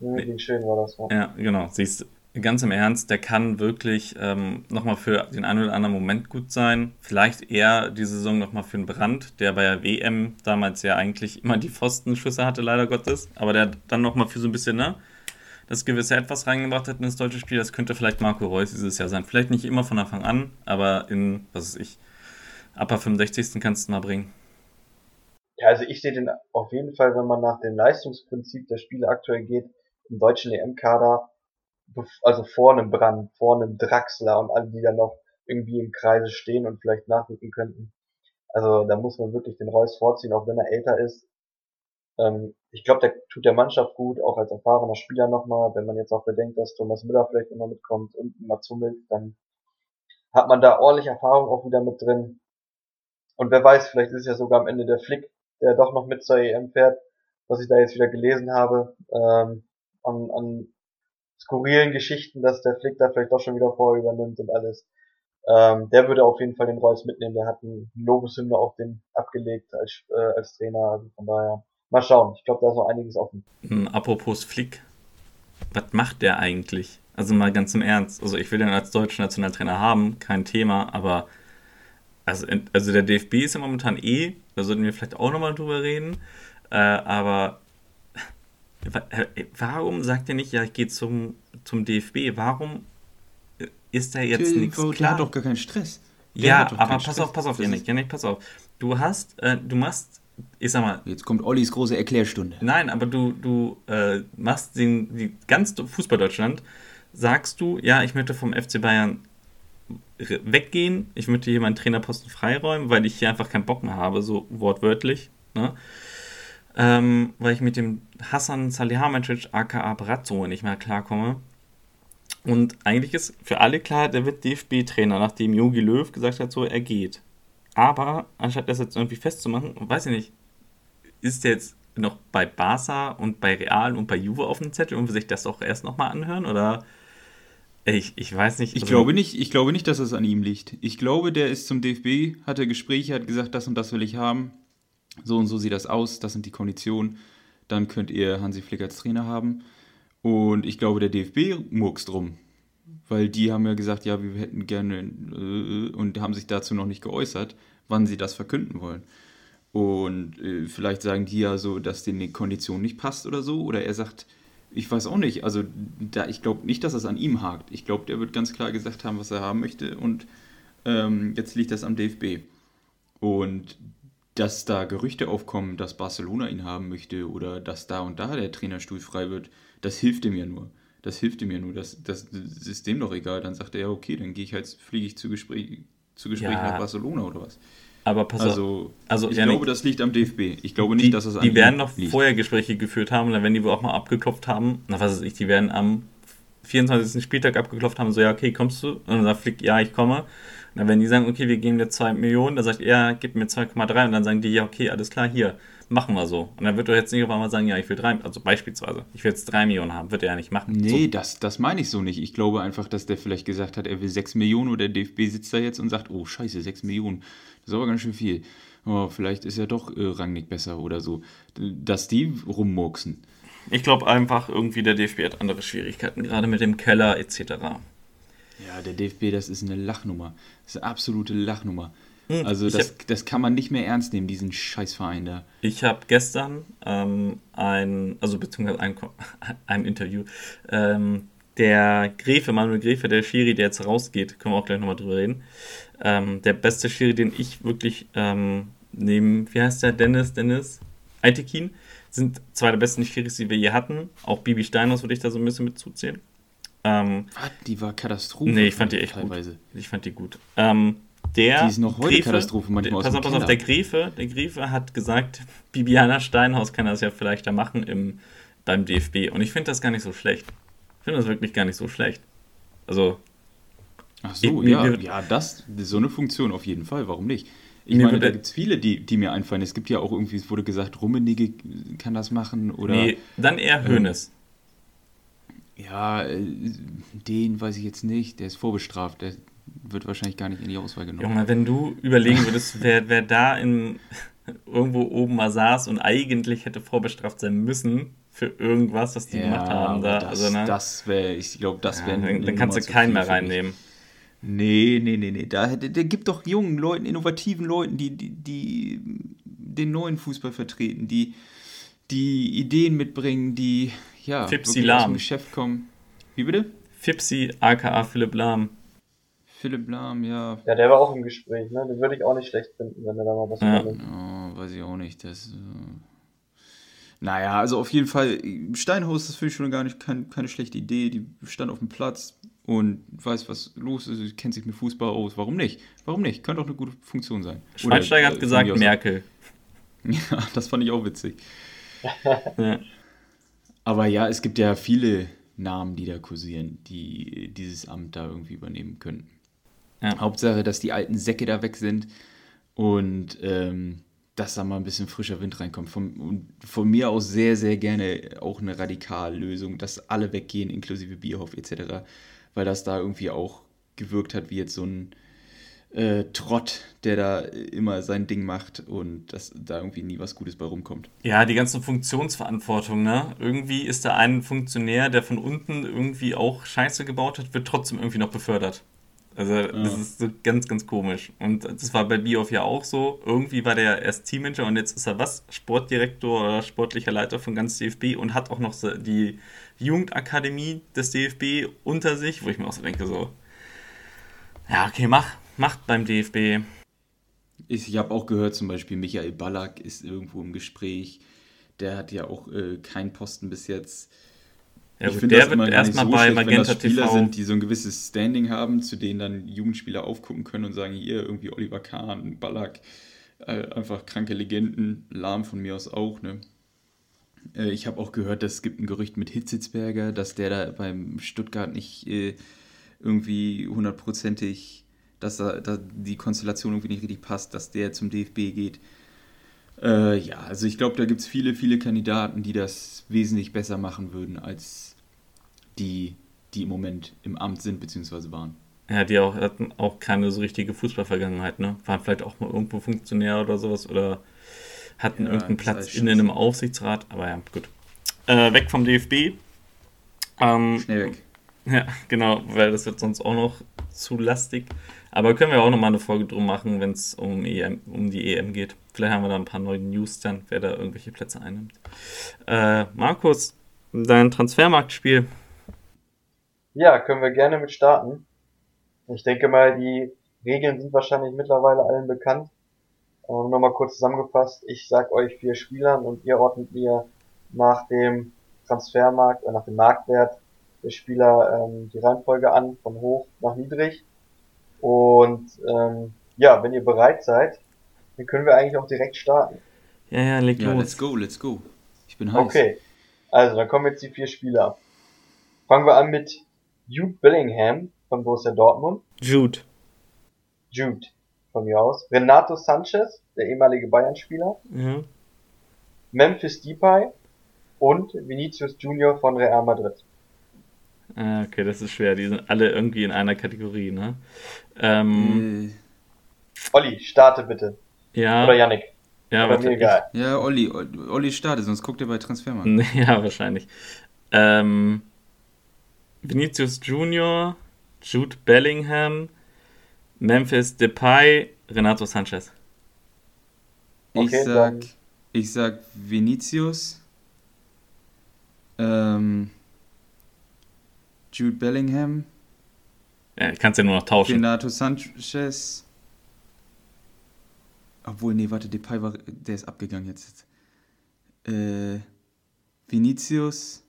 Ja, gegen Schweden war das, ja. Ja, genau. Siehst du ganz im Ernst, der kann wirklich ähm, nochmal für den einen oder anderen Moment gut sein. Vielleicht eher die Saison nochmal für einen Brand, der bei der WM damals ja eigentlich immer die Pfostenschüsse hatte, leider Gottes. Aber der dann nochmal für so ein bisschen, ne? Das gewisse Etwas reingebracht hat in das deutsche Spiel, das könnte vielleicht Marco Reus dieses Jahr sein. Vielleicht nicht immer von Anfang an, aber in, was weiß ich, ab der 65. kannst du mal bringen. Ja, also ich sehe den auf jeden Fall, wenn man nach dem Leistungsprinzip der Spiele aktuell geht, im deutschen EM-Kader also vor einem Brand, vor einem Draxler und alle, die da noch irgendwie im Kreise stehen und vielleicht nachrücken könnten. Also da muss man wirklich den Reus vorziehen, auch wenn er älter ist. Ähm, ich glaube, der tut der Mannschaft gut, auch als erfahrener Spieler nochmal. Wenn man jetzt auch bedenkt, dass Thomas Müller vielleicht nochmal mitkommt und Mats Hummels, dann hat man da ordentlich Erfahrung auch wieder mit drin. Und wer weiß, vielleicht ist es ja sogar am Ende der Flick, der doch noch mit zur EM fährt, was ich da jetzt wieder gelesen habe, ähm, an, an skurrilen Geschichten, dass der Flick da vielleicht doch schon wieder vor übernimmt und alles. Ähm, der würde auf jeden Fall den Reus mitnehmen. Der hat einen Lobeshymne auf den abgelegt als, äh, als Trainer. Also von daher, mal schauen. Ich glaube, da ist noch einiges offen. Hm, apropos Flick, was macht der eigentlich? Also mal ganz im Ernst. Also ich will den als deutschen Nationaltrainer haben, kein Thema, aber also, also der DFB ist ja momentan eh, da sollten wir vielleicht auch nochmal drüber reden, äh, aber warum sagt er nicht, ja, ich gehe zum, zum DFB? Warum ist da jetzt nichts klar? Der hat doch gar keinen Stress. Der ja, aber pass Stress. auf, pass auf, Janik, Janik, pass auf. Du hast, äh, du machst, ich sag mal. Jetzt kommt Ollis große Erklärstunde. Nein, aber du, du äh, machst den, die ganz Fußball-Deutschland, sagst du, ja, ich möchte vom FC Bayern weggehen, ich möchte hier meinen Trainerposten freiräumen, weil ich hier einfach keinen Bock mehr habe, so wortwörtlich. Ne? Ähm, weil ich mit dem Hassan Salihamidzic aka Brazzo nicht mehr klarkomme. Und eigentlich ist für alle klar, der wird DFB-Trainer, nachdem Jogi Löw gesagt hat, so er geht. Aber anstatt das jetzt irgendwie festzumachen, weiß ich nicht, ist der jetzt noch bei Barca und bei Real und bei Juve auf dem Zettel und will sich das auch erst nochmal anhören? Oder ich, ich weiß nicht. Ich, also glaube nicht. ich glaube nicht, dass es an ihm liegt. Ich glaube, der ist zum DFB, hatte Gespräche, hat gesagt, das und das will ich haben so und so sieht das aus, das sind die Konditionen, dann könnt ihr Hansi Flick als Trainer haben. Und ich glaube, der DFB murkst drum. Weil die haben ja gesagt, ja, wir hätten gerne äh, und haben sich dazu noch nicht geäußert, wann sie das verkünden wollen. Und äh, vielleicht sagen die ja so, dass denen die Kondition nicht passt oder so. Oder er sagt, ich weiß auch nicht. Also da, ich glaube nicht, dass es an ihm hakt. Ich glaube, der wird ganz klar gesagt haben, was er haben möchte. Und ähm, jetzt liegt das am DFB. Und dass da Gerüchte aufkommen, dass Barcelona ihn haben möchte oder dass da und da der Trainerstuhl frei wird, das hilft ihm ja nur. Das hilft ihm ja nur. Das, das, das ist dem doch egal. Dann sagt er ja, okay, dann gehe ich halt, fliege ich zu Gespräch, zu Gespräch ja. nach Barcelona oder was. Aber pass also, auf. Also, ich ja, glaube, das liegt am DFB. Ich glaube nicht, die, dass es an Die werden noch liegt. vorher Gespräche geführt haben, dann werden die wohl auch mal abgeklopft haben. Na, was weiß ich, die werden am 24. Spieltag abgeklopft haben, so, ja, okay, kommst du? Und dann sagt Flick, ja, ich komme. Na, wenn die sagen, okay, wir geben dir 2 Millionen, dann sagt er, gib mir 2,3 und dann sagen die, ja, okay, alles klar, hier, machen wir so. Und dann wird er jetzt nicht auf einmal sagen, ja, ich will 3, also beispielsweise, ich will jetzt 3 Millionen haben, wird er ja nicht machen. Nee, so. das, das meine ich so nicht. Ich glaube einfach, dass der vielleicht gesagt hat, er will 6 Millionen oder der DFB sitzt da jetzt und sagt, oh, scheiße, 6 Millionen, das ist aber ganz schön viel. Oh, vielleicht ist ja doch äh, Rangnick besser oder so. Dass die rummurksen. Ich glaube einfach, irgendwie der DFB hat andere Schwierigkeiten, gerade mit dem Keller etc. Ja, der DFB, das ist eine Lachnummer. Das ist eine absolute Lachnummer. Hm, also das, hab, das kann man nicht mehr ernst nehmen, diesen Scheißverein da. Ich habe gestern ähm, ein, also beziehungsweise ein, ein Interview, ähm, der Gräfe, Manuel Gräfe, der Schiri, der jetzt rausgeht, können wir auch gleich nochmal drüber reden. Ähm, der beste Schiri, den ich wirklich ähm, neben, wie heißt der, Dennis, Dennis, Aitekin, sind zwei der besten Schiris, die wir je hatten. Auch Bibi Steinhaus würde ich da so ein bisschen mit zuzählen. Ähm, Was? Die war Katastrophe. Nee, ich fand die echt teilweise. gut. Ich fand die gut. Ähm, der die ist noch heute Gräfe, Katastrophe manchmal der, Pass auf, pass auf, der Gräfe, der Gräfe hat gesagt, Bibiana Steinhaus kann das ja vielleicht da machen im, beim DFB. Und ich finde das gar nicht so schlecht. finde das wirklich gar nicht so schlecht. Also. Ach so, Ich- ja, mir- ja, das, so eine Funktion auf jeden Fall, warum nicht? Ich meine, da gibt es viele, die, die mir einfallen. Es gibt ja auch irgendwie, es wurde gesagt, Rummenigge kann das machen oder Nee, dann eher Hönes. Ja, äh, den weiß ich jetzt nicht, der ist vorbestraft, der wird wahrscheinlich gar nicht in die Auswahl genommen. Junge, wenn du überlegen würdest, wer, wer da in, irgendwo oben mal saß und eigentlich hätte vorbestraft sein müssen für irgendwas, was die gemacht haben. Da, das, also, ne? das wäre, ich glaube, das ja, wäre. dann, dann kannst du keinen mehr reinnehmen. Nee, nee, nee, nee. Da, der, der gibt doch jungen Leuten, innovativen Leuten, die, die, die den neuen Fußball vertreten, die die Ideen mitbringen, die ja Fipsi aus Lahm. dem Geschäft kommen. Wie bitte? Fipsi, aka Philipp Lahm. Philipp Lahm, ja. Ja, der war auch im Gespräch, ne? Den würde ich auch nicht schlecht finden, wenn er da mal was Ja. Oh, weiß ich auch nicht. Das, äh... Naja, also auf jeden Fall, Steinhaus, das finde ich schon gar nicht kein, keine schlechte Idee. Die stand auf dem Platz und weiß, was los ist, kennt sich mit Fußball aus. Warum nicht? Warum nicht? Könnte auch eine gute Funktion sein. Oder, Schweinsteiger äh, hat von gesagt aus- Merkel. Ja, das fand ich auch witzig. Ja. Aber ja, es gibt ja viele Namen, die da kursieren, die dieses Amt da irgendwie übernehmen könnten. Ja. Hauptsache, dass die alten Säcke da weg sind und ähm, dass da mal ein bisschen frischer Wind reinkommt. Von, und von mir aus sehr, sehr gerne auch eine Radikallösung, dass alle weggehen, inklusive Bierhoff etc., weil das da irgendwie auch gewirkt hat wie jetzt so ein äh, Trott, der da immer sein Ding macht und dass da irgendwie nie was Gutes bei rumkommt. Ja, die ganzen Funktionsverantwortung, ne? Irgendwie ist da ein Funktionär, der von unten irgendwie auch Scheiße gebaut hat, wird trotzdem irgendwie noch befördert. Also, das ist so ganz, ganz komisch. Und das war bei Bioff ja auch so. Irgendwie war der ja erst Teammanager und jetzt ist er was? Sportdirektor oder sportlicher Leiter von ganz DFB und hat auch noch die Jugendakademie des DFB unter sich, wo ich mir auch so denke, so, ja, okay, mach, macht beim DFB. Ich, ich habe auch gehört, zum Beispiel Michael Ballack ist irgendwo im Gespräch. Der hat ja auch äh, keinen Posten bis jetzt. Ja, ich finde das immer gar nicht so bei schlecht, wenn Magenta das Spieler TV. sind, die so ein gewisses Standing haben, zu denen dann Jugendspieler aufgucken können und sagen, hier irgendwie Oliver Kahn, Ballack, äh, einfach kranke Legenden, Lahm von mir aus auch, ne? Äh, ich habe auch gehört, dass es gibt ein Gerücht mit Hitzitzberger, dass der da beim Stuttgart nicht äh, irgendwie hundertprozentig, dass da, da die Konstellation irgendwie nicht richtig passt, dass der zum DFB geht. Äh, ja, also ich glaube, da gibt es viele, viele Kandidaten, die das wesentlich besser machen würden, als die, die im Moment im Amt sind bzw. waren. Ja, die auch, hatten auch keine so richtige Fußballvergangenheit, ne? Waren vielleicht auch mal irgendwo Funktionär oder sowas oder hatten Ja, irgendeinen Platz in einem Aufsichtsrat, aber ja, gut. Äh, weg vom DFB. Ähm, Schnell weg. ja, genau, weil das wird sonst auch noch zu lastig. Aber können wir auch nochmal eine Folge drum machen, wenn es um, EM, um die EM geht. Vielleicht haben wir da ein paar neue News dann, wer da irgendwelche Plätze einnimmt. Äh, Markus, dein Transfermarktspiel. Ja, können wir gerne mit starten. Ich denke mal, die Regeln sind wahrscheinlich mittlerweile allen bekannt. Ähm, Nochmal kurz zusammengefasst, ich sag euch vier Spielern und ihr ordnet mir nach dem Transfermarkt, äh, nach dem Marktwert der Spieler ähm, die Reihenfolge an, von hoch nach niedrig. Und ähm, ja, wenn ihr bereit seid, dann können wir eigentlich auch direkt starten. Ja, ja, leg Ja, los. let's go, let's go. Ich bin heiß. Okay, also dann kommen jetzt die vier Spieler. Fangen wir an mit Jude Bellingham von Borussia Dortmund. Jude. Jude von mir aus. Renato Sanchez, der ehemalige Bayern-Spieler. Ja. Memphis Depay und Vinicius Junior von Real Madrid. Ah, okay, das ist schwer. Die sind alle irgendwie in einer Kategorie, ne? Ähm, Äh, Olli, starte bitte. ja, Oder Yannick. ja, Oder warte, mir egal. ja, Olli, Olli startet, sonst guckt er bei Transfermarkt. ja, wahrscheinlich. Ähm, Vinicius Junior, Jude Bellingham, Memphis Depay, Renato Sanchez. Ich Okay, sag, dann- ich sag Vinicius, ähm, Jude Bellingham, Ja, ich kann es ja nur noch tauschen. Renato Sanchez. Obwohl, nee, warte, Depay war, der ist abgegangen jetzt. Äh, Vinicius.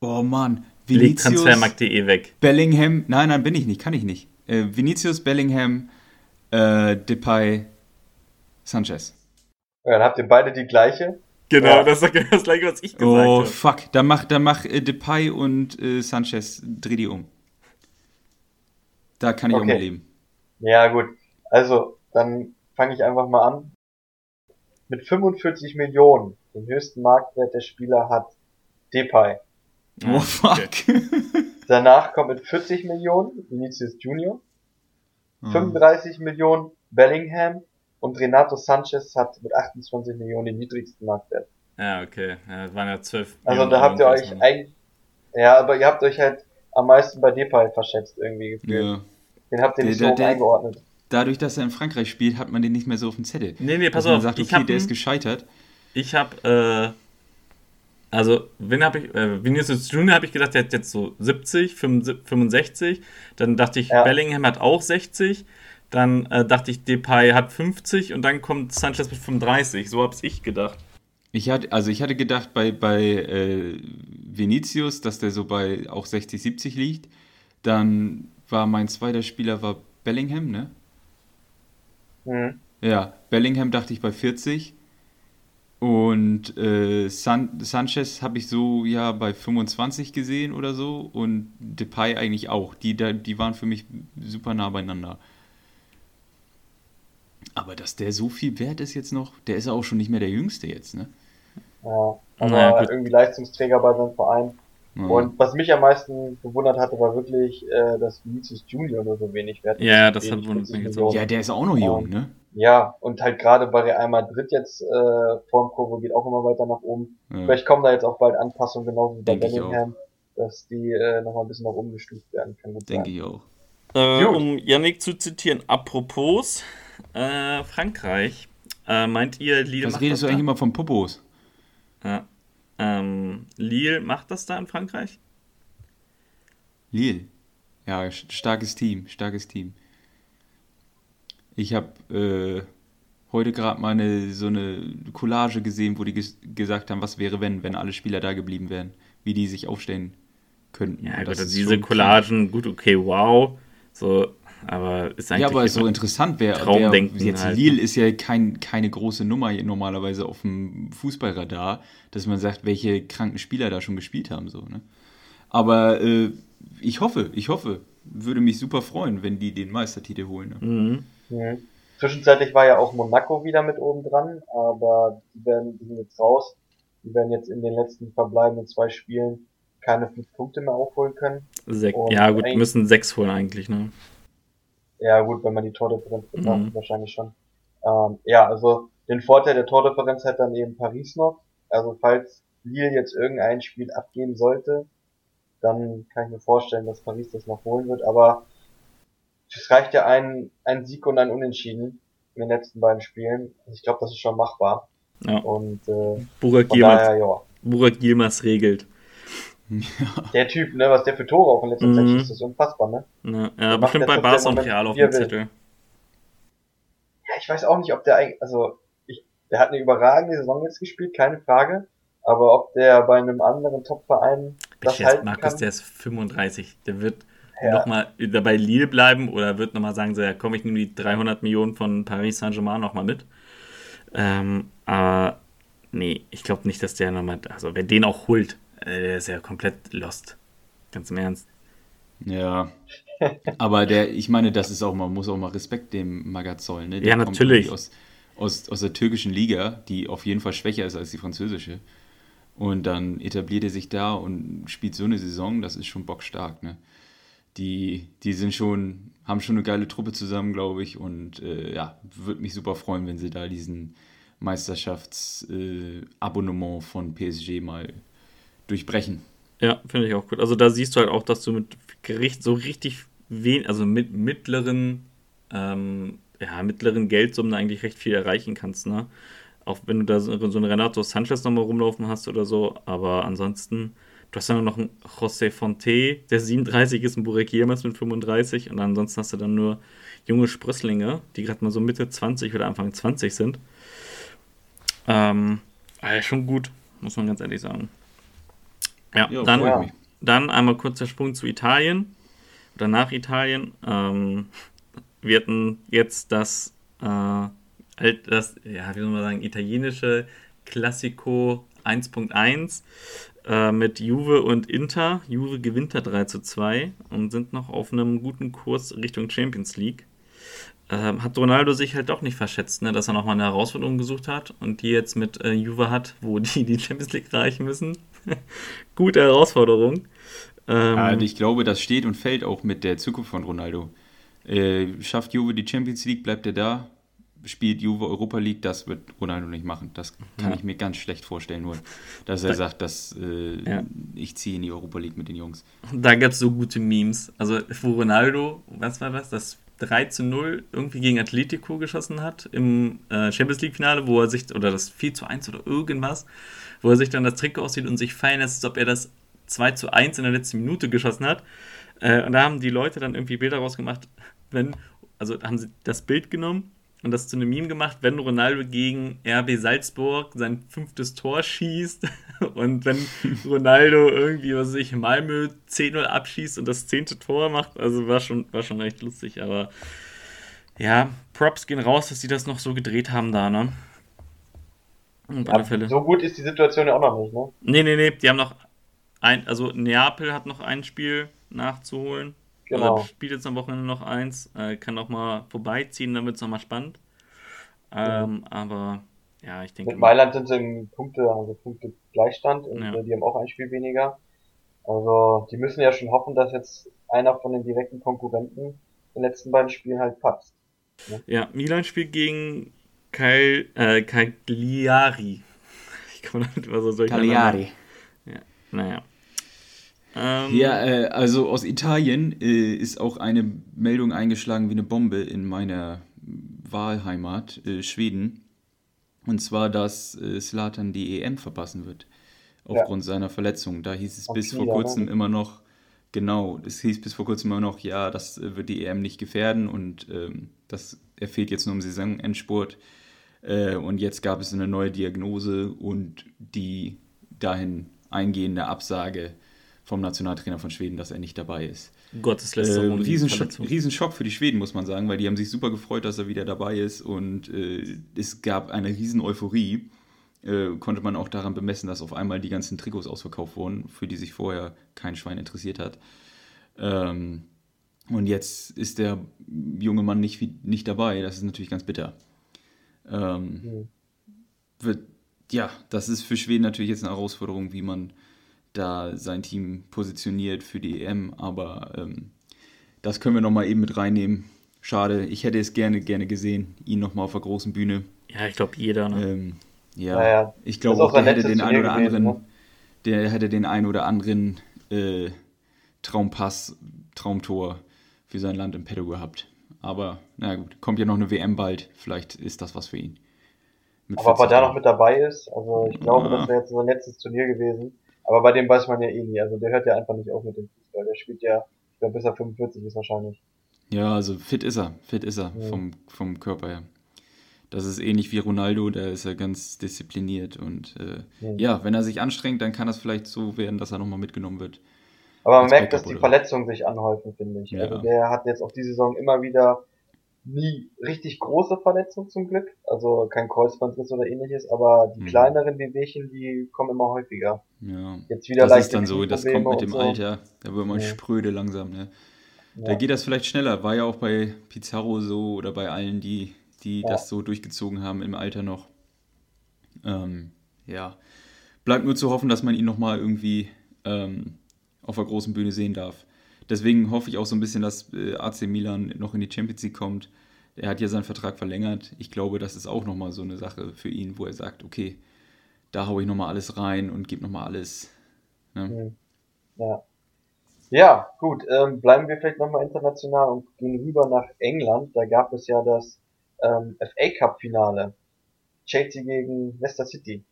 Oh Mann, Leg Vinicius. Transfermarkt.de weg. Bellingham, nein, nein, bin ich nicht, kann ich nicht. Äh, Vinicius, Bellingham, äh, Depay, Sanchez. Ja, dann habt ihr beide die gleiche. Genau, ja. das ist genau das gleiche, was ich gesagt oh, habe. Oh, fuck. Dann mach, dann mach äh, Depay und äh, Sanchez, dreh die um. Da kann ich okay. auch mit leben. Ja, gut. Also, dann fange ich einfach mal an. Mit 45 Millionen, den höchsten Marktwert der Spieler hat Depay. Oh, fuck. Okay. Danach kommt mit 40 Millionen Vinicius Junior. 35 mhm. Millionen Bellingham und Renato Sanchez hat mit 28 Millionen den niedrigsten Marktwert. Ja, okay. Ja, das waren ja 12 Also da habt ihr euch eigentlich, ja, aber ihr habt euch halt am meisten bei Depay verschätzt irgendwie gefühlt. Ja. Den habt ihr nicht der, so der, eingeordnet. Dadurch, dass er in Frankreich spielt, hat man den nicht mehr so auf dem Zettel. Nee, nee, pass auf. Man sagt, okay, der ist gescheitert. Ich hab, äh, also, wen habe ich, äh, Vinicius Junior habe ich gedacht, der hat jetzt so 70, 65. Dann dachte ich, ja. Bellingham hat auch 60. Dann äh, dachte ich, Depay hat 50 und dann kommt Sanchez mit 35. So habe ich gedacht. Ich hatte, also ich hatte gedacht bei, bei äh, Vinicius, dass der so bei auch 60, 70 liegt. Dann war mein zweiter Spieler war Bellingham, ne? Mhm. Ja, Bellingham dachte ich bei 40. Und äh, San Sanchez habe ich so ja bei 25 gesehen oder so. Und Depay eigentlich auch. Die, die waren für mich super nah beieinander. Aber dass der so viel wert ist jetzt noch, der ist ja auch schon nicht mehr der Jüngste jetzt, ne? Ja, aber naja, irgendwie Leistungsträger bei seinem Verein. Ja. Und was mich am meisten bewundert hatte, war wirklich, äh, dass Vinicius Junior nur so wenig wert ist. Ja, das hat wundert mich jetzt auch. Ja, der ist auch noch jung, um, ne? Ja, und halt gerade bei Real Madrid jetzt äh, Formkurve geht auch immer weiter nach oben. Ja. Vielleicht kommen da jetzt auch bald Anpassungen, genau wie bei Bellingham, dass die äh, nochmal ein bisschen nach oben gestuft werden. Gut Denke ich auch. Äh, um Yannick zu zitieren, apropos äh, Frankreich, äh, meint ihr, Lille Was redest du eigentlich immer von Popos? Ja. Ähm, Lille macht das da in Frankreich? Lille. Ja, starkes Team, starkes Team. Ich habe äh, heute gerade mal eine, so eine Collage gesehen, wo die ges gesagt haben, was wäre, wenn, wenn alle Spieler da geblieben wären, wie die sich aufstellen könnten. Ja, gut, diese Collagen, gut, okay, wow. So, aber ist eigentlich. Ja, aber so interessant wäre. Traumdenken. Wär, jetzt halt. Lille ist ja kein, keine große Nummer normalerweise auf dem Fußballradar, dass man sagt, welche kranken Spieler da schon gespielt haben. So, ne? Aber äh, ich hoffe, ich hoffe, würde mich super freuen, wenn die den Meistertitel holen. Ne? Mhm. Mhm. Zwischenzeitlich war ja auch Monaco wieder mit oben dran, aber die, werden, die sind jetzt raus. Die werden jetzt in den letzten verbleibenden zwei Spielen keine fünf Punkte mehr aufholen können. Sek ja, gut, müssen sechs holen eigentlich, ne? Ja, gut, wenn man die Tordifferenz betrachtet, mhm. wahrscheinlich schon. Ähm, ja, also den Vorteil der Tordifferenz hat dann eben Paris noch. Also falls Lille jetzt irgendein Spiel abgeben sollte, dann kann ich mir vorstellen, dass Paris das noch holen wird. Aber es reicht ja ein, ein Sieg und ein Unentschieden in den letzten beiden Spielen. Also ich glaube, das ist schon machbar. Ja. Und äh, Burak, Yilmaz, daher, ja. Burak Yilmaz regelt. Ja. Der Typ, ne, was der für Tore auch in letzter mhm. Zeit schießt, ist unfassbar, ne? Ja, ja bestimmt bei Barca und Real auf dem Zettel. Ja, ich weiß auch nicht, ob der eigentlich, also, ich, der hat eine überragende Saison jetzt gespielt, keine Frage. Aber ob der bei einem anderen Top-Verein das halten Markus, kann? der ist 35. Der wird ja. nochmal bei Lille bleiben oder wird nochmal sagen, so, ja komm, ich nehme die 300 Millionen von Paris Saint-Germain nochmal mit. Ähm, aber nee, ich glaube nicht, dass der nochmal, also wer den auch holt, der ist ja komplett lost. Ganz im Ernst. Ja. Aber der, ich meine, das ist auch, man muss auch mal Respekt dem Magat zollen. Ne? Der ja, natürlich. Aus, aus, aus der türkischen Liga, die auf jeden Fall schwächer ist als die französische. Und dann etabliert er sich da und spielt so eine Saison, das ist schon bockstark. Ne? Die, die sind schon, haben schon eine geile Truppe zusammen, glaube ich. Und äh, ja, würde mich super freuen, wenn sie da diesen Meisterschaftsabonnement äh, von PSG mal durchbrechen. Ja, finde ich auch gut. Also da siehst du halt auch, dass du mit Gericht so richtig wenig, also mit mittleren, ähm, ja, mittleren Geldsummen eigentlich recht viel erreichen kannst, ne? Auch wenn du da so, so einen Renato Sanchez nochmal rumlaufen hast oder so, aber ansonsten, du hast ja noch einen José Fonte, der 37 ist, ein Burek Yilmaz mit 35 und ansonsten hast du dann nur junge Sprösslinge, die gerade mal so Mitte 20 oder Anfang 20 sind. Ähm, also schon gut, muss man ganz ehrlich sagen. Ja, jo, dann, ja. dann einmal kurzer Sprung zu Italien oder nach Italien. Ähm, wir hatten jetzt das, äh, das, ja, wie soll man sagen, italienische Classico 1.1 äh, mit Juve und Inter. Juve gewinnt da 3 zu 2 und sind noch auf einem guten Kurs Richtung Champions League. Ähm, hat Ronaldo sich halt doch nicht verschätzt, ne, dass er nochmal eine Herausforderung gesucht hat und die jetzt mit äh, Juve hat, wo die die Champions League erreichen müssen. Gute Herausforderung. Ähm, ja, ich glaube, das steht und fällt auch mit der Zukunft von Ronaldo. Äh, schafft Juve die Champions League, bleibt er da, spielt Juve Europa League, das wird Ronaldo nicht machen. Das kann ja. ich mir ganz schlecht vorstellen, nur dass er sagt, dass äh, ja. ich ziehe in die Europa League mit den Jungs. Da gab es so gute Memes. Also wo Ronaldo, was war das? Das 3 zu 0 irgendwie gegen Atletico geschossen hat im äh, Champions League Finale, wo er sich, oder das 4 zu 1 oder irgendwas, wo er sich dann das Trikot aussieht und sich feiern lässt, als ob er das 2 zu 1 in der letzten Minute geschossen hat. Äh, und da haben die Leute dann irgendwie Bilder rausgemacht, wenn, also haben sie das Bild genommen und das zu einem Meme gemacht, wenn Ronaldo gegen RB Salzburg sein fünftes Tor schießt und wenn Ronaldo irgendwie, was weiß ich, Malmö 10-0 abschießt und das zehnte Tor macht. Also war schon, war schon recht lustig, aber ja, Props gehen raus, dass sie das noch so gedreht haben da, ne? Fälle. So gut ist die Situation ja auch noch nicht, ne? Nee, nee, nee, die haben noch ein, also Neapel hat noch ein Spiel nachzuholen. Genau. Also spielt jetzt am Wochenende noch eins, äh, kann noch mal vorbeiziehen, dann wird es nochmal spannend. Ähm, ja. Aber ja, ich denke. Mit Mailand sind sie im Punkte, also Punkte Gleichstand und ja. die haben auch ein Spiel weniger. Also die müssen ja schon hoffen, dass jetzt einer von den direkten Konkurrenten in den letzten beiden Spielen halt patzt. Ne? Ja, Milan spielt gegen Cagliari. Äh, Cagliari. Ich komme damit immer so durch. Cagliari. Ja, naja. Ähm, ja, äh, also aus Italien äh, ist auch eine Meldung eingeschlagen wie eine Bombe in meiner Wahlheimat, äh, Schweden. Und zwar, dass äh, Slatan die EM verpassen wird. Aufgrund ja. seiner Verletzung. Da hieß es Auf bis vor kurzem ne? immer noch, genau, es hieß bis vor kurzem immer noch, ja, das äh, wird die EM nicht gefährden und ähm, das, er fehlt jetzt nur im Saisonendspurt. Äh, und jetzt gab es eine neue Diagnose und die dahin eingehende Absage vom Nationaltrainer von Schweden, dass er nicht dabei ist. Gotteslästerung. Äh, Riesenschock, Riesenschock für die Schweden, muss man sagen, weil die haben sich super gefreut, dass er wieder dabei ist und äh, es gab eine riesen Euphorie. Äh, konnte man auch daran bemessen, dass auf einmal die ganzen Trikots ausverkauft wurden, für die sich vorher kein Schwein interessiert hat. Ähm, und jetzt ist der junge Mann nicht, nicht dabei. Das ist natürlich ganz bitter. Ähm, mhm. wird, ja, das ist für Schweden natürlich jetzt eine Herausforderung, wie man da sein Team positioniert für die EM, aber ähm, das können wir nochmal eben mit reinnehmen. Schade, ich hätte es gerne, gerne gesehen, ihn nochmal auf der großen Bühne. Ja, ich glaube jeder. Ne? Ähm, ja, naja, ich glaube auch, der hätte den ein oder anderen, ne? der hätte den ein oder anderen äh, Traumpass, Traumtor für sein Land im Petto gehabt. Aber na gut, kommt ja noch eine WM bald, vielleicht ist das was für ihn. Mit Aber ob er da noch mit dabei ist, also ich glaube, ja. das wäre jetzt sein letztes Turnier gewesen. Aber bei dem weiß man ja eh nie. Also der hört ja einfach nicht auf mit dem Fußball. Der spielt ja, ich glaube, bis er 45 ist wahrscheinlich. Ja, also fit ist er. Fit ist er ja. vom, vom Körper her. Das ist ähnlich wie Ronaldo, der ist ja ganz diszipliniert und äh, ja. ja. wenn er sich anstrengt, dann kann das vielleicht so werden, dass er nochmal mitgenommen wird. Aber man merkt, dass die Verletzungen sich anhäufen, finde ich. Ja. Also der hat jetzt auch die Saison immer wieder nie richtig große Verletzungen zum Glück, also kein Kreuzbandriss oder ähnliches, aber die mhm. kleineren Wehwehchen, die kommen immer häufiger. Ja. Jetzt wieder das ist dann so, das kommt mit dem so. Alter, da wird man ja. spröde langsam, ne? Da ja. geht das vielleicht schneller, war ja auch bei Pizarro so oder bei allen, die, die ja. das so durchgezogen haben im Alter noch. Ähm, ja, bleibt nur zu hoffen, dass man ihn nochmal irgendwie ähm, auf der großen Bühne sehen darf. Deswegen hoffe ich auch so ein bisschen, dass äh, AC Milan noch in die Champions League kommt. Er hat ja seinen Vertrag verlängert. Ich glaube, das ist auch nochmal so eine Sache für ihn, wo er sagt, okay, da haue ich nochmal alles rein und gebe nochmal alles. Ne? Mhm. Ja. Ja, gut. Ähm, bleiben wir vielleicht nochmal international und gehen rüber nach England. Da gab es ja das ähm, FA Cup Finale. Chelsea gegen Leicester City.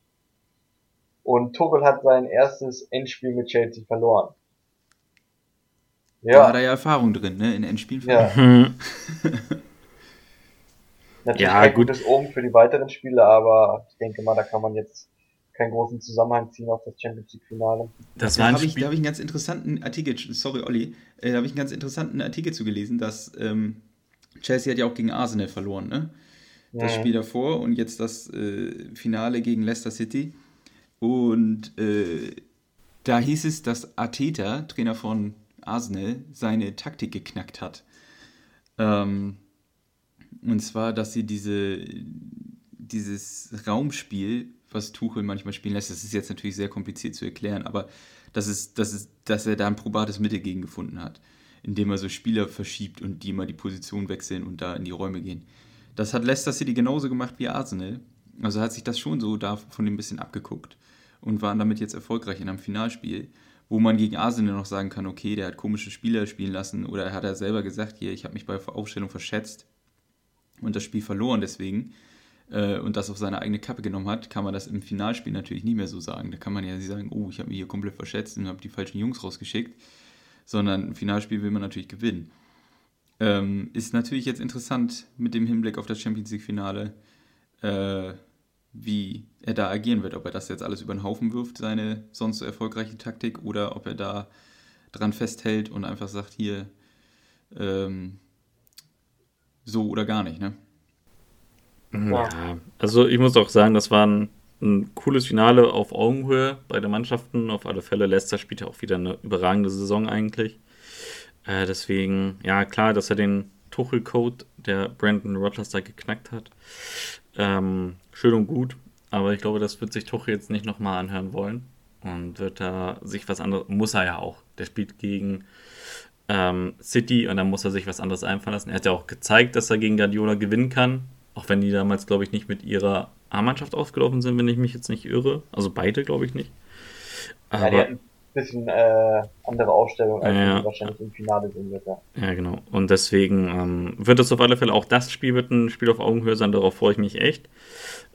Und Tuchel hat sein erstes Endspiel mit Chelsea verloren. Ja. Da hat er ja Erfahrung drin, ne? In Endspielen. Ja. Mhm. Natürlich ja, kein gut. gutes Omen für die weiteren Spiele, aber ich denke mal, da kann man jetzt keinen großen Zusammenhang ziehen auf das Champions League Finale. Das war da habe ich, hab ich einen ganz interessanten Artikel, sorry Olli, äh, da habe ich einen ganz interessanten Artikel zu gelesen, dass ähm, Chelsea hat ja auch gegen Arsenal verloren, ne? das Spiel davor und jetzt das äh, Finale gegen Leicester City. Und äh, da hieß es, dass Arteta, Trainer von Arsenal, seine Taktik geknackt hat. Ähm, und zwar, dass sie diese, dieses Raumspiel, was Tuchel manchmal spielen lässt, das ist jetzt natürlich sehr kompliziert zu erklären, aber das ist, das ist, dass er da ein probates Mittel gegen gefunden hat, indem er so Spieler verschiebt und die mal die Position wechseln und da in die Räume gehen. Das hat Leicester City genauso gemacht wie Arsenal. Also hat sich das schon so davon ein bisschen abgeguckt und waren damit jetzt erfolgreich in einem Finalspiel, wo man gegen Arsenal noch sagen kann, okay, der hat komische Spieler spielen lassen oder hat er selber gesagt, hier, ich habe mich bei Aufstellung verschätzt und das Spiel verloren deswegen äh, und das auf seine eigene Kappe genommen hat, kann man das im Finalspiel natürlich nicht mehr so sagen. Da kann man ja nicht sagen, oh, ich habe mich hier komplett verschätzt und habe die falschen Jungs rausgeschickt, sondern im Finalspiel will man natürlich gewinnen. Ähm, ist natürlich jetzt interessant mit dem Hinblick auf das Champions League-Finale, äh, wie er da agieren wird. Ob er das jetzt alles über den Haufen wirft, seine sonst so erfolgreiche Taktik, oder ob er da dran festhält und einfach sagt, hier ähm, so oder gar nicht, ne? Ja, also ich muss auch sagen, das war ein, ein cooles Finale auf Augenhöhe bei den Mannschaften. Auf alle Fälle, Leicester spielt ja auch wieder eine überragende Saison eigentlich. Äh, deswegen, ja, klar, dass er den Tuchel-Code, der Brandon Rogers da geknackt hat. Ähm, schön und gut, aber ich glaube, das wird sich Tuchel jetzt nicht nochmal anhören wollen. Und wird da sich was anderes, muss er ja auch. Der spielt gegen ähm, City und dann muss er sich was anderes einfallen lassen. Er hat ja auch gezeigt, dass er gegen Guardiola gewinnen kann. Auch wenn die damals, glaube ich, nicht mit ihrer A-Mannschaft aufgelaufen sind, wenn ich mich jetzt nicht irre. Also beide, glaube ich, nicht. Aber, ja, ein bisschen äh, andere Aufstellung, als ja, wahrscheinlich im Finale sehen wird. Ja. ja, genau. Und deswegen ähm, wird es auf alle Fälle auch das Spiel wird ein Spiel auf Augenhöhe sein. Darauf freue ich mich echt.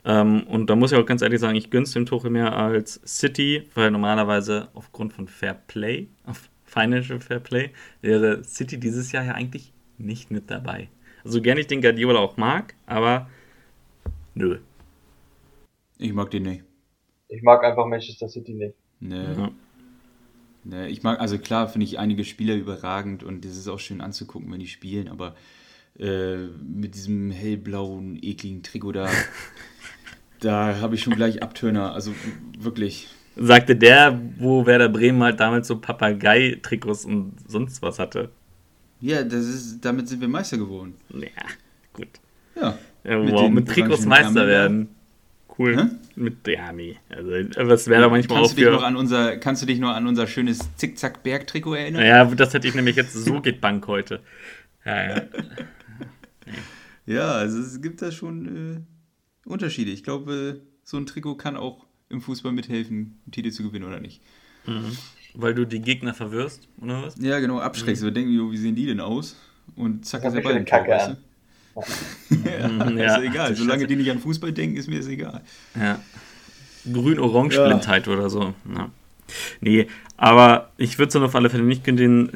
Ähm, und da muss ich auch ganz ehrlich sagen, ich gönn's dem Tuchel mehr als City, weil normalerweise aufgrund von Fair Play, auf Financial Fair Play, wäre City dieses Jahr ja eigentlich nicht mit dabei. So gern ich den Guardiola auch mag, aber nö. Ich mag den nicht. Ich mag einfach Manchester City nicht. Nee. Ja. nee ich mag, also klar finde ich einige Spieler überragend und es ist auch schön anzugucken, wenn die spielen, aber äh, mit diesem hellblauen, ekligen Trikot da, da habe ich schon gleich Abtöner. Also wirklich. Sagte der, wo Werder Bremen halt damals so Papagei-Trikots und sonst was hatte. Ja, das ist, damit sind wir Meister geworden. Ja, gut. Ja. ja mit wow, mit Trikots Meister werden. Cool. Hä? Mit, ja, nee. Also, was wäre da manchmal kannst auch du dich noch an unser, Kannst du dich noch an unser schönes Zickzack-Berg-Trikot erinnern? Ja, das hätte ich nämlich jetzt, so geht Bank heute. Ja, ja. ja, also es gibt da schon äh, Unterschiede. Ich glaube, so ein Trikot kann auch im Fußball mithelfen, einen Titel zu gewinnen oder nicht. Mhm. Weil du die Gegner verwirrst, oder was? Ja, genau, abschreckst. Mhm. Wir denken, wie sehen die denn aus? Und zack, ist der Ball im Tor, weißt du? ja, ja, ist egal. Solange die nicht an Fußball denken, ist mir das egal. Ja. Grün-Orange-Blindheit ja. oder so. Ja. Nee, aber ich würde es auf alle Fälle nicht den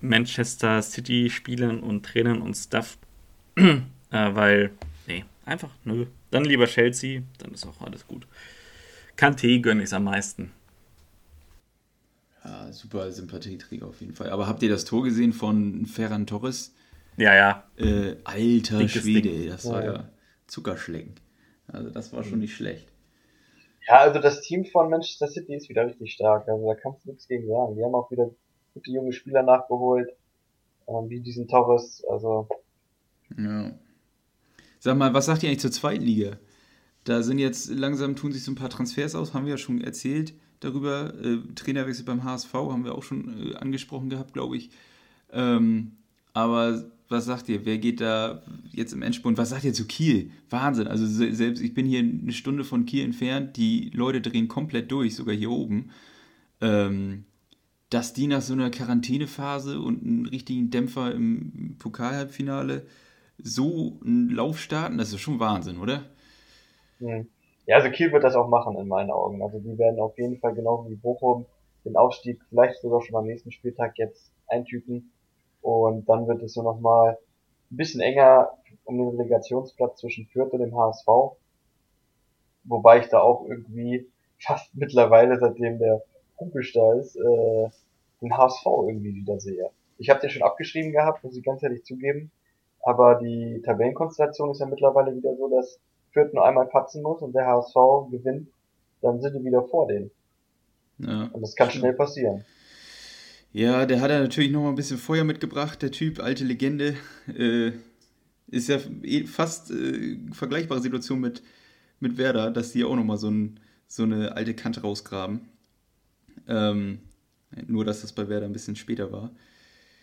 Manchester City-Spielern und Trainern und Stuff, äh, weil, nee, einfach nö. Dann lieber Chelsea, dann ist auch alles gut. Kante gönne ich es am meisten. Ja, super Sympathieträger auf jeden Fall. Aber habt ihr das Tor gesehen von Ferran Torres? Ja, ja. Äh, alter Dickes Schwede, Ding. das war ja Zuckerschlecken. Also das war schon nicht schlecht. Ja, also das Team von Manchester City ist wieder richtig stark. Also da kannst du nichts gegen sagen. Die haben auch wieder gute junge Spieler nachgeholt. Ähm, wie diesen Torres. Also. Ja. Sag mal, was sagt ihr eigentlich zur zweiten Liga? Da sind jetzt langsam tun sich so ein paar Transfers aus, haben wir ja schon erzählt darüber. Äh, Trainerwechsel beim HSV haben wir auch schon äh, angesprochen gehabt, glaube ich. Ähm, aber was sagt ihr? Wer geht da jetzt im Endspurt? Was sagt ihr zu Kiel? Wahnsinn. Also selbst ich bin hier eine Stunde von Kiel entfernt. Die Leute drehen komplett durch, sogar hier oben. Ähm, dass die nach so einer Quarantänephase und einem richtigen Dämpfer im Pokalhalbfinale so einen Lauf starten, das ist schon Wahnsinn, oder? Mhm. Ja, also Kiel wird das auch machen in meinen Augen. Also die werden auf jeden Fall genauso wie Bochum den Aufstieg vielleicht sogar schon am nächsten Spieltag jetzt eintüten. Und dann wird es so nochmal ein bisschen enger um den Relegationsplatz zwischen Fürth und dem HSV. Wobei ich da auch irgendwie fast mittlerweile, seitdem der Kupisch da ist, äh, den HSV irgendwie wieder sehe. Ich habe den schon abgeschrieben gehabt, muss ich ganz ehrlich zugeben. Aber die Tabellenkonstellation ist ja mittlerweile wieder so, dass Fürth nur einmal patzen muss und der HSV gewinnt, dann sind die wieder vor denen. Ja, und das kann stimmt. schnell passieren. Ja, der hat ja natürlich noch mal ein bisschen Feuer mitgebracht, der Typ, alte Legende. Äh, ist ja eh fast äh, vergleichbare Situation mit, mit Werder, dass die auch noch mal so, ein, so eine alte Kante rausgraben. Ähm, nur, dass das bei Werder ein bisschen später war.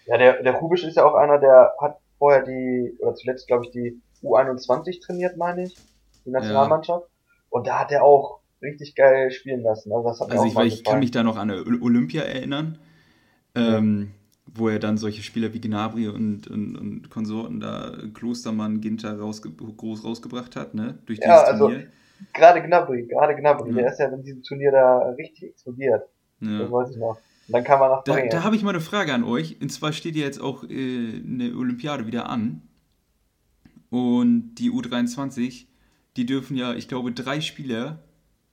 Ja, der, der Rubisch ist ja auch einer, der hat vorher die, oder zuletzt glaube ich die U21 trainiert, meine ich, die Nationalmannschaft. Ja. Und da hat er auch richtig geil spielen lassen. Also, das hat also ich, ich kann mich da noch an Olympia erinnern, ähm, wo er dann solche Spieler wie Gnabry und, und, und Konsorten da, Klostermann, Ginter rausge groß rausgebracht hat, ne? Durch dieses ja, also, Turnier. Gerade Gnabry, gerade Gnabry, ja. der ist ja in diesem Turnier da richtig explodiert. Ja. Das weiß ich noch. Und dann kann man nach Da, da habe ich mal eine Frage an euch. Und zwar steht ja jetzt auch äh, eine Olympiade wieder an. Und die U23, die dürfen ja, ich glaube, drei Spieler,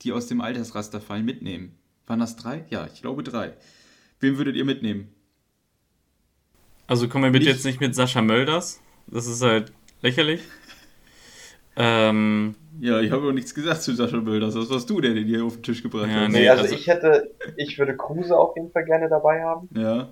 die aus dem Altersraster fallen, mitnehmen. Waren das drei? Ja, ich glaube drei. Wen würdet ihr mitnehmen? Also kommen wir bitte jetzt nicht mit Sascha Mölders. Das ist halt lächerlich. Ähm, ja, ich habe auch nichts gesagt zu Sascha Mölders. Das warst du, der den hier auf den Tisch gebracht ja, hat. Nee, also, also, ich hätte, ich würde Kruse auf jeden Fall gerne dabei haben. Ja.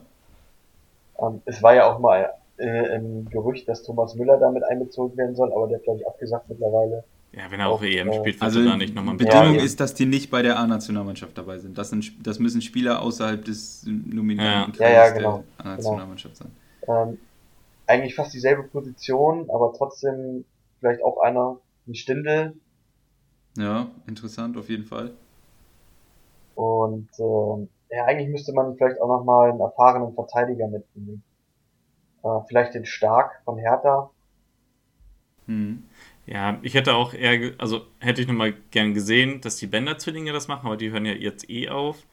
Ähm, es war ja auch mal äh, ein Gerücht, dass Thomas Müller damit einbezogen werden soll, aber der hat, glaube ich, abgesagt mittlerweile. Ja, wenn er auch, auch EM äh, spielt, also da nicht nochmal Bedingung ja, ist, dass die nicht bei der A-Nationalmannschaft dabei sind. Das, sind. das müssen Spieler außerhalb des nominierten ja. ja, ja, genau. der A-Nationalmannschaft genau. sein. Ähm, eigentlich fast dieselbe Position, aber trotzdem vielleicht auch einer, ein Stindel. Ja, interessant auf jeden Fall. Und äh, ja, eigentlich müsste man vielleicht auch nochmal einen erfahrenen Verteidiger mitnehmen. Äh, vielleicht den Stark von Hertha. Hm. Ja, ich hätte auch eher, also hätte ich nochmal gern gesehen, dass die Bender-Zwillinge das machen, aber die hören ja jetzt eh auf.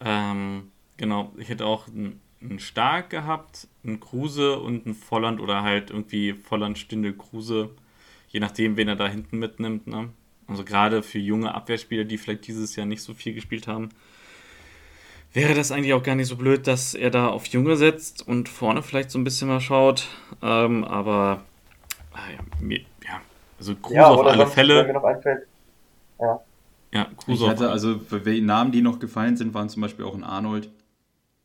Ähm, genau, ich hätte auch einen, einen Stark gehabt, einen Kruse und einen Volland oder halt irgendwie Volland, Stindel, Kruse je nachdem, wen er da hinten mitnimmt. Ne? Also gerade für junge Abwehrspieler, die vielleicht dieses Jahr nicht so viel gespielt haben, wäre das eigentlich auch gar nicht so blöd, dass er da auf Junge setzt und vorne vielleicht so ein bisschen mal schaut. Ähm, aber ah, ja, mir, ja, also Kruse ja, auf alle Fälle. Ja. Ja, Kruse. Ich hatte also, für welche Namen, die noch gefallen sind, waren zum Beispiel auch ein Arnold,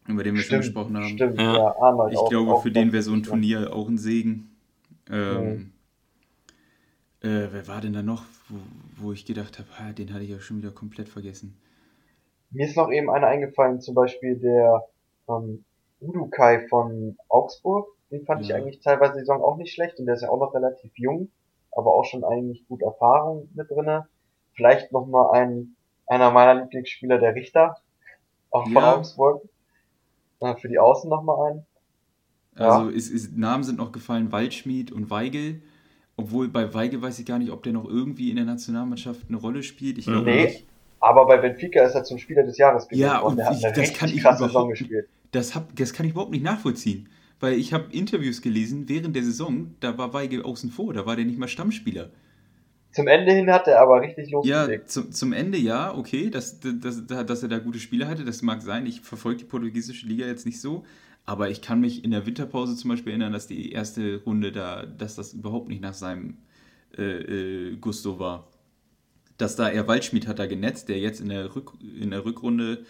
über den wir stimmt, schon gesprochen haben. Stimmt, ja, ja Arnold. Ich auch, glaube, auch für den wäre so ein Turnier auch ein Segen. Ähm, mhm. Äh, wer war denn da noch, wo, wo ich gedacht habe, den hatte ich ja schon wieder komplett vergessen. Mir ist noch eben einer eingefallen, zum Beispiel der ähm, Udukai von Augsburg. Den fand ja. ich eigentlich teilweise die Saison auch nicht schlecht und der ist ja auch noch relativ jung, aber auch schon eigentlich gut Erfahrung mit drinne. Vielleicht noch mal ein einer meiner Lieblingsspieler, der Richter, auch von ja. Augsburg. Äh, für die Außen noch mal ein. Also ja. ist, ist, Namen sind noch gefallen, Waldschmied und Weigel. Obwohl bei Weige weiß ich gar nicht, ob der noch irgendwie in der Nationalmannschaft eine Rolle spielt. Ich glaube nee, nicht. Aber bei Benfica ist er zum Spieler des Jahres gewesen. Ja, und ich, das kann ich überhaupt, gespielt. Das, hab, das kann ich überhaupt nicht nachvollziehen. Weil ich habe Interviews gelesen während der Saison, da war Weige außen vor, da war der nicht mal Stammspieler. Zum Ende hin hat er aber richtig losgelegt. Ja, zum, zum Ende ja, okay, dass, dass, dass er da gute Spiele hatte, das mag sein. Ich verfolge die portugiesische Liga jetzt nicht so. Aber ich kann mich in der Winterpause zum Beispiel erinnern, dass die erste Runde da, dass das überhaupt nicht nach seinem äh, äh, Gusto war. Dass da er Waldschmied hat da genetzt, der jetzt in der, Rück, in der Rückrunde,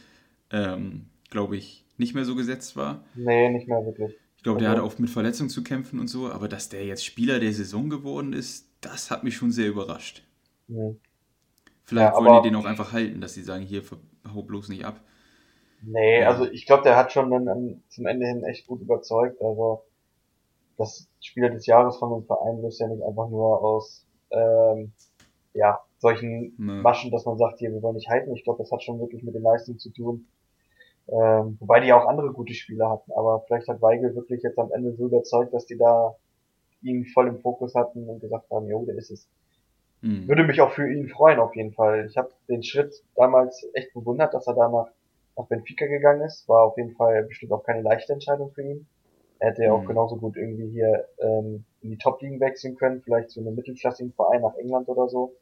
ähm, glaube ich, nicht mehr so gesetzt war. Nee, nicht mehr wirklich. Ich glaube, der also hatte oft mit Verletzungen zu kämpfen und so, aber dass der jetzt Spieler der Saison geworden ist, das hat mich schon sehr überrascht. Mhm. Vielleicht ja, wollen die den auch einfach halten, dass sie sagen, hier, hau bloß nicht ab. Nee, also ich glaube, der hat schon dann, zum Ende hin echt gut überzeugt. Also das Spieler des Jahres von dem Verein löst ja nicht einfach nur aus ähm, ja, solchen nee. Maschen, dass man sagt, hier, wir wollen nicht halten. Ich glaube, das hat schon wirklich mit den Leistungen zu tun. Ähm, wobei die ja auch andere gute Spieler hatten. Aber vielleicht hat Weigel wirklich jetzt am Ende so überzeugt, dass die da ihn voll im Fokus hatten und gesagt haben, jo, der ist es. Mhm. Würde mich auch für ihn freuen, auf jeden Fall. Ich habe den Schritt damals echt bewundert, dass er danach nach Benfica gegangen ist. War auf jeden Fall bestimmt auch keine leichte Entscheidung für ihn. Er hätte ja auch mhm. genauso gut irgendwie hier ähm, in die Top-Ligen wechseln können, vielleicht zu einem mittelklassigen Verein nach England oder so.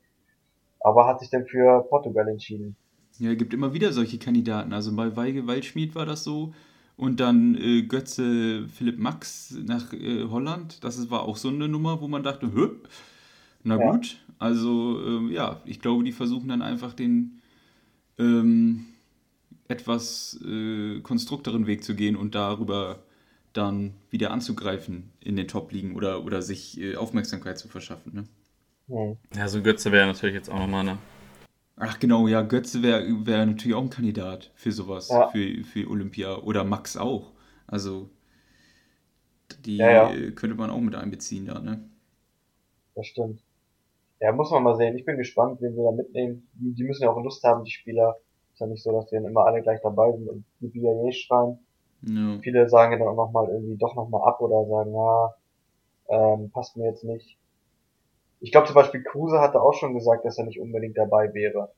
Aber hat sich dann für Portugal entschieden. Ja, es gibt immer wieder solche Kandidaten. Also bei Weige Waldschmied war das so. Und dann äh, Götze Philipp Max nach äh, Holland. Das war auch so eine Nummer, wo man dachte, Hö? na Ja. gut. Also ähm, ja, ich glaube, die versuchen dann einfach den ähm, etwas äh, konstrukteren Weg zu gehen und darüber dann wieder anzugreifen in den Top-Ligen oder, oder sich äh, Aufmerksamkeit zu verschaffen. Ne? Hm. Ja, so Götze wäre natürlich jetzt auch nochmal eine. Ach genau, ja, Götze wäre wär natürlich auch ein Kandidat für sowas, Ja. für, für Olympia. Oder Max auch. Also die Ja, ja. äh, könnte man auch mit einbeziehen da, ne? Das stimmt. Ja, muss man mal sehen. Ich bin gespannt, wen wir da mitnehmen. Die, die müssen ja auch Lust haben, die Spieler. Ist ja nicht so, dass die dann immer alle gleich dabei sind und die BIA schreien. Ja. Viele sagen ja dann auch nochmal irgendwie doch nochmal ab oder sagen, ja, ähm, passt mir jetzt nicht. Ich glaube zum Beispiel Kruse hatte auch schon gesagt, dass er nicht unbedingt dabei wäre.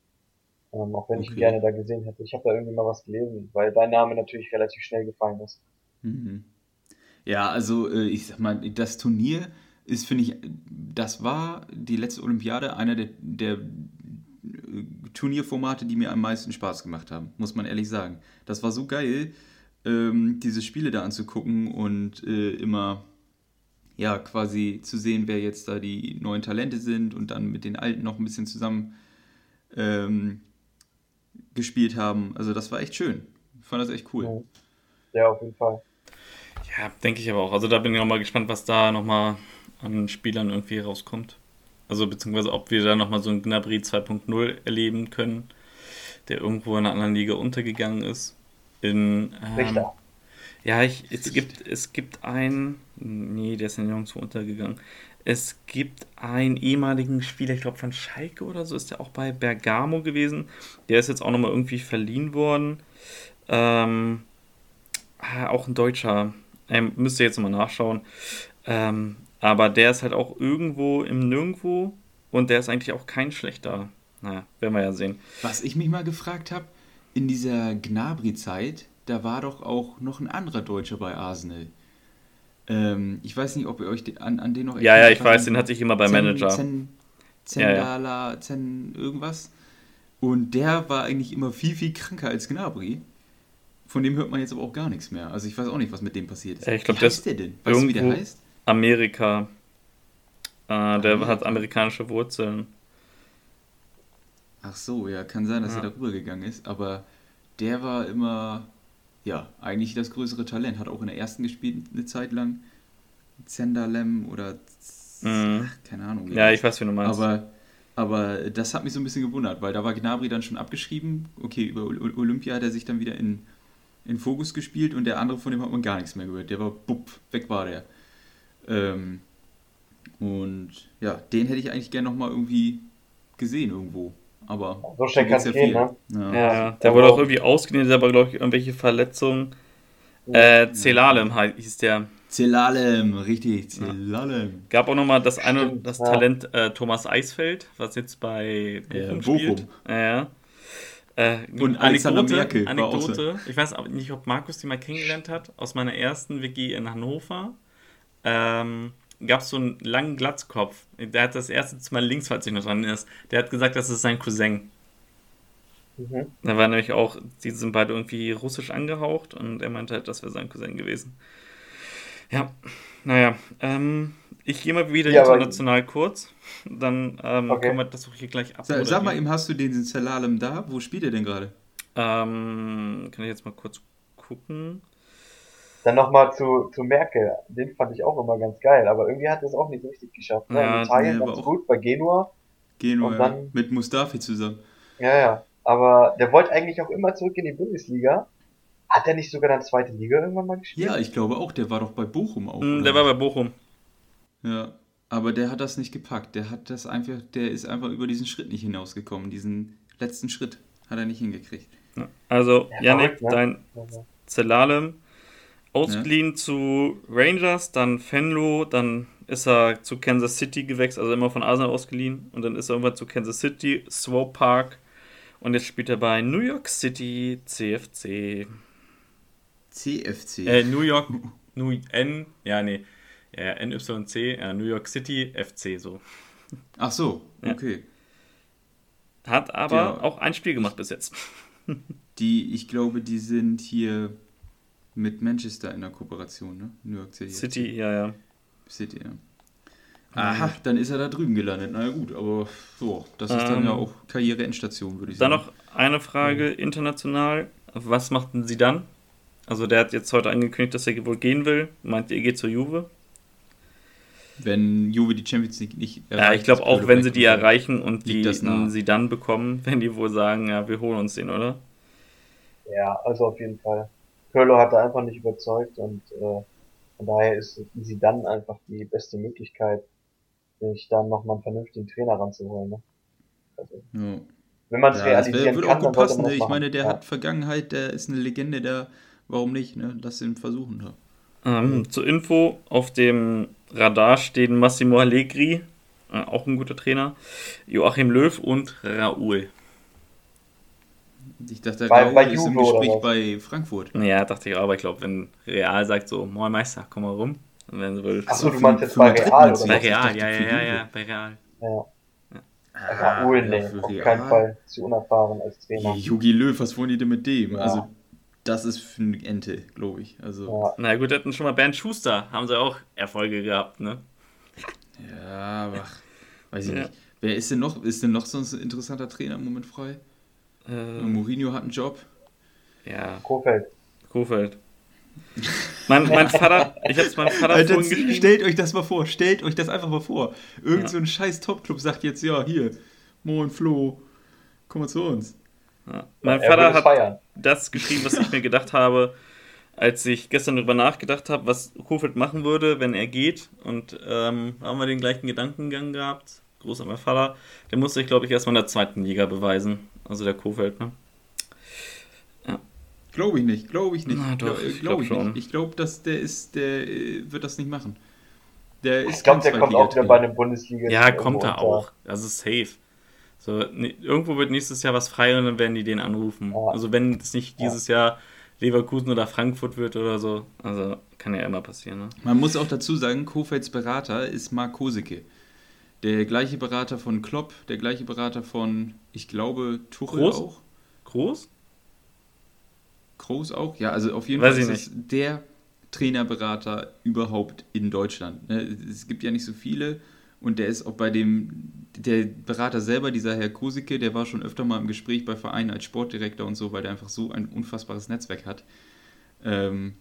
Ähm, auch wenn ich ihn Okay. gerne da gesehen hätte. Ich habe da irgendwie mal was gelesen, weil dein Name natürlich relativ schnell gefallen ist. Mhm. Ja, also äh, ich sag mal, das Turnier ist, finde ich, das war die letzte Olympiade einer der, der Turnierformate, die mir am meisten Spaß gemacht haben, muss man ehrlich sagen. Das war so geil, ähm, diese Spiele da anzugucken und äh, immer ja quasi zu sehen, wer jetzt da die neuen Talente sind und dann mit den Alten noch ein bisschen zusammen ähm, gespielt haben. Also das war echt schön. Ich fand das echt cool. Mhm. Ja, auf jeden Fall. Ja, denke ich aber auch. Also da bin ich auch mal gespannt, was da nochmal an Spielern irgendwie rauskommt. Also beziehungsweise ob wir da nochmal so einen Gnabry 2.0 erleben können, der irgendwo in einer anderen Liga untergegangen ist. In, ähm, Richter. Ja, ich, es gibt, es gibt einen, nee, der ist ja nirgendwo untergegangen. Es gibt einen ehemaligen Spieler, ich glaube von Schalke oder so, ist der auch bei Bergamo gewesen. Der ist jetzt auch nochmal irgendwie verliehen worden. Ähm, ah, auch ein Deutscher. Ähm, müsst ihr jetzt nochmal nachschauen. Ähm, aber der ist halt auch irgendwo im Nirgendwo und der ist eigentlich auch kein schlechter. Naja, werden wir ja sehen. Was ich mich mal gefragt habe, in dieser Gnabry-Zeit, da war doch auch noch ein anderer Deutscher bei Arsenal. Ähm, ich weiß nicht, ob ihr euch den, an, an den noch Ja, ja, erinnert. ich weiß, den hatte ich immer bei Zen- Manager. Zen, Ja, ja. Zendala, Zen irgendwas. Und der war eigentlich immer viel, viel kranker als Gnabry. Von dem hört man jetzt aber auch gar nichts mehr. Also ich weiß auch nicht, was mit dem passiert ist. Ja, ich glaub, wie heißt der denn? Weißt du, wie der heißt? Amerika. Äh, der Amerika. hat amerikanische Wurzeln. Ach so, ja, kann sein, dass Ja. er darüber gegangen ist, aber der war immer, ja, eigentlich das größere Talent. Hat auch in der ersten gespielt eine Zeit lang. Zendalem oder Mhm. ach, keine Ahnung. Ja, ich weiß, wie du meinst. aber, aber das hat mich so ein bisschen gewundert, weil da war Gnabry dann schon abgeschrieben. Okay, über Ol- Olympia hat er sich dann wieder in, in Fokus gespielt und der andere von dem hat man gar nichts mehr gehört. Der war bupp, weg war der. Ähm, und ja, den hätte ich eigentlich gerne nochmal irgendwie gesehen irgendwo. Aber So schnell geht's kann's gehen, vielen. ne? Ja. ja, ja, der wurde auch irgendwie ausgenäht, aber glaube ich irgendwelche Verletzungen. Äh, Celalem hieß der. Zelalem, richtig, Zelalem. Gab auch nochmal das eine, Stimmt, das ja. Talent äh, Thomas Eisfeld, was jetzt bei Bochum Ja, spielt. Bochum. Ja, ja. Äh, Und Alexander Merkel war auch so. Anekdote. Ich weiß aber nicht, ob Markus die mal kennengelernt hat. Aus meiner ersten WG in Hannover ähm, gab es so einen langen Glatzkopf. Der hat das erste Mal links, falls sich noch dran ist. Der hat gesagt, das ist sein Cousin. Mhm. Da war nämlich auch, die sind beide irgendwie russisch angehaucht und er meinte halt, das wäre sein Cousin gewesen. Ja, naja, ähm, ich gehe mal wieder Ja, aber- international kurz. Dann ähm, Okay. können wir das auch hier gleich ab. Sag, sag mal eben, hast du den Zelalem da? Wo spielt er denn gerade? Ähm, kann ich jetzt mal kurz gucken. Dann nochmal zu, zu Merkel. Den fand ich auch immer ganz geil, aber irgendwie hat er es auch nicht so richtig geschafft. Ne? Ja, In Italien ganz gut, bei Genua. Genua, Und dann- mit Mustafi zusammen. Ja, ja. Aber der wollte eigentlich auch immer zurück in die Bundesliga. Hat er nicht sogar dann zweite Liga irgendwann mal gespielt? Ja, ich glaube auch, der war doch bei Bochum auch. Hm, oder? Der war bei Bochum. Ja, aber der hat das nicht gepackt. Der hat das einfach, der ist einfach über diesen Schritt nicht hinausgekommen. Diesen letzten Schritt hat er nicht hingekriegt. Ja. Also, Ja, Yannick, verrückt, ne? dein Also, Zelalem ausgeliehen zu Rangers, dann Fenlo, dann ist er zu Kansas City gewechselt, also immer von Arsenal ausgeliehen. Und dann ist er irgendwann zu Kansas City, Swope Park. Und jetzt spielt er bei New York City CFC. CFC. Äh, New York, New N, ja, nee, ja, NYC, ja, New York City FC, so. Ach so, Ja. okay. Hat aber Ja. auch ein Spiel gemacht bis jetzt. Die, ich glaube, die sind hier Mit Manchester in der Kooperation, ne? New York City. City, ja, ja. City, ja. Aha, dann ist er da drüben gelandet. Na ja, gut, aber so, das ist dann Ähm, ja auch Karriere-Endstation, würde ich Dann sagen. noch eine Frage international. Was machten Sie dann? Also der hat jetzt heute angekündigt, dass er wohl gehen will. Meint ihr, ihr geht zur Juve? Wenn Juve die Champions League nicht Ja, ich glaube auch, wenn sie die erreichen und die sie dann bekommen, wenn die wohl sagen, ja, wir holen uns den, oder? Ja, also auf jeden Fall. Pirlo hat da einfach nicht überzeugt und äh, von daher ist sie dann einfach die beste Möglichkeit, sich dann nochmal einen vernünftigen Trainer ranzuholen. Ne? Also, Ja. wenn man es Ja, das wär, realisieren würde kann, auch gut passen. Ne? Ich meine, der ja. hat Vergangenheit, der ist eine Legende, der, warum nicht, ne? Lass ihn versuchen. Ne? Ähm, zur Info, auf dem Radar stehen Massimo Allegri, äh, auch ein guter Trainer, Joachim Löw und Raoul. Ich dachte, Bei- Raoul bei ist im Juve oder Gespräch bei Frankfurt. Ja, dachte ich auch, aber ich glaube, wenn Real sagt so, moin Meister, komm mal rum, dann werden sie wohl... Ach so, du meinst jetzt bei Real oder bei Real, ja, ja, ja, bei Real. Ja. Ah, Raoul, ja, nee, auf Real. keinen Fall zu unerfahren als Trainer. Jogi Löw, was wollen die denn mit dem? Ja. Also, das ist für eine Ente, glaube ich. Also, Ja. Na gut, hatten schon mal Bernd Schuster, haben sie auch Erfolge gehabt, ne? ja, aber weiß ich Ja. nicht. Wer ist denn noch? Ist denn noch sonst ein interessanter Trainer im Moment frei? Ähm, Mourinho hat einen Job. ja, Kofeld. Kofeld. Mein, mein Vater, ich hab's meinem Vater Alter, vorhin geschrieben. stellt euch das mal vor, stellt euch das einfach mal vor. Irgend Ja. so ein scheiß Topclub sagt jetzt, ja, hier, Moin Flo, komm mal zu uns. Ja. Mein er Vater hat feiern. das geschrieben, was ich mir gedacht habe, als ich gestern darüber nachgedacht habe, was Kofeld machen würde, wenn er geht. Und ähm, haben wir den gleichen Gedankengang gehabt. Groß an mein Vater. Der musste sich, glaube ich, erstmal in der zweiten Liga beweisen. Also der Kofeld, ne? Glaube ich nicht, glaube ich nicht. Na doch, ich glaub glaub ich schon. nicht. Ich glaube, dass der ist, der äh, wird das nicht machen. Der ist Ich glaube, der kommt auch wieder bei einem Bundesliga. Ja, kommt er auch. Also safe. So, ne, irgendwo wird nächstes Jahr was frei und dann werden die den anrufen. Ja. Also wenn es nicht Ja. dieses Jahr Leverkusen oder Frankfurt wird oder so. Also kann ja immer passieren, ne? Man muss auch dazu sagen, Kofelds Berater ist Mark Kosicke. Der gleiche Berater von Klopp, der gleiche Berater von, ich glaube, Tuchel Groß? auch. Groß? Kroos auch? Ja, also auf jeden Weiß Fall ist es der Trainerberater überhaupt in Deutschland. ne? Es gibt ja nicht so viele und der ist auch bei dem, der Berater selber, dieser Herr Kosicke, der war schon öfter mal im Gespräch bei Vereinen als Sportdirektor und so, weil der einfach so ein unfassbares Netzwerk hat. Ähm,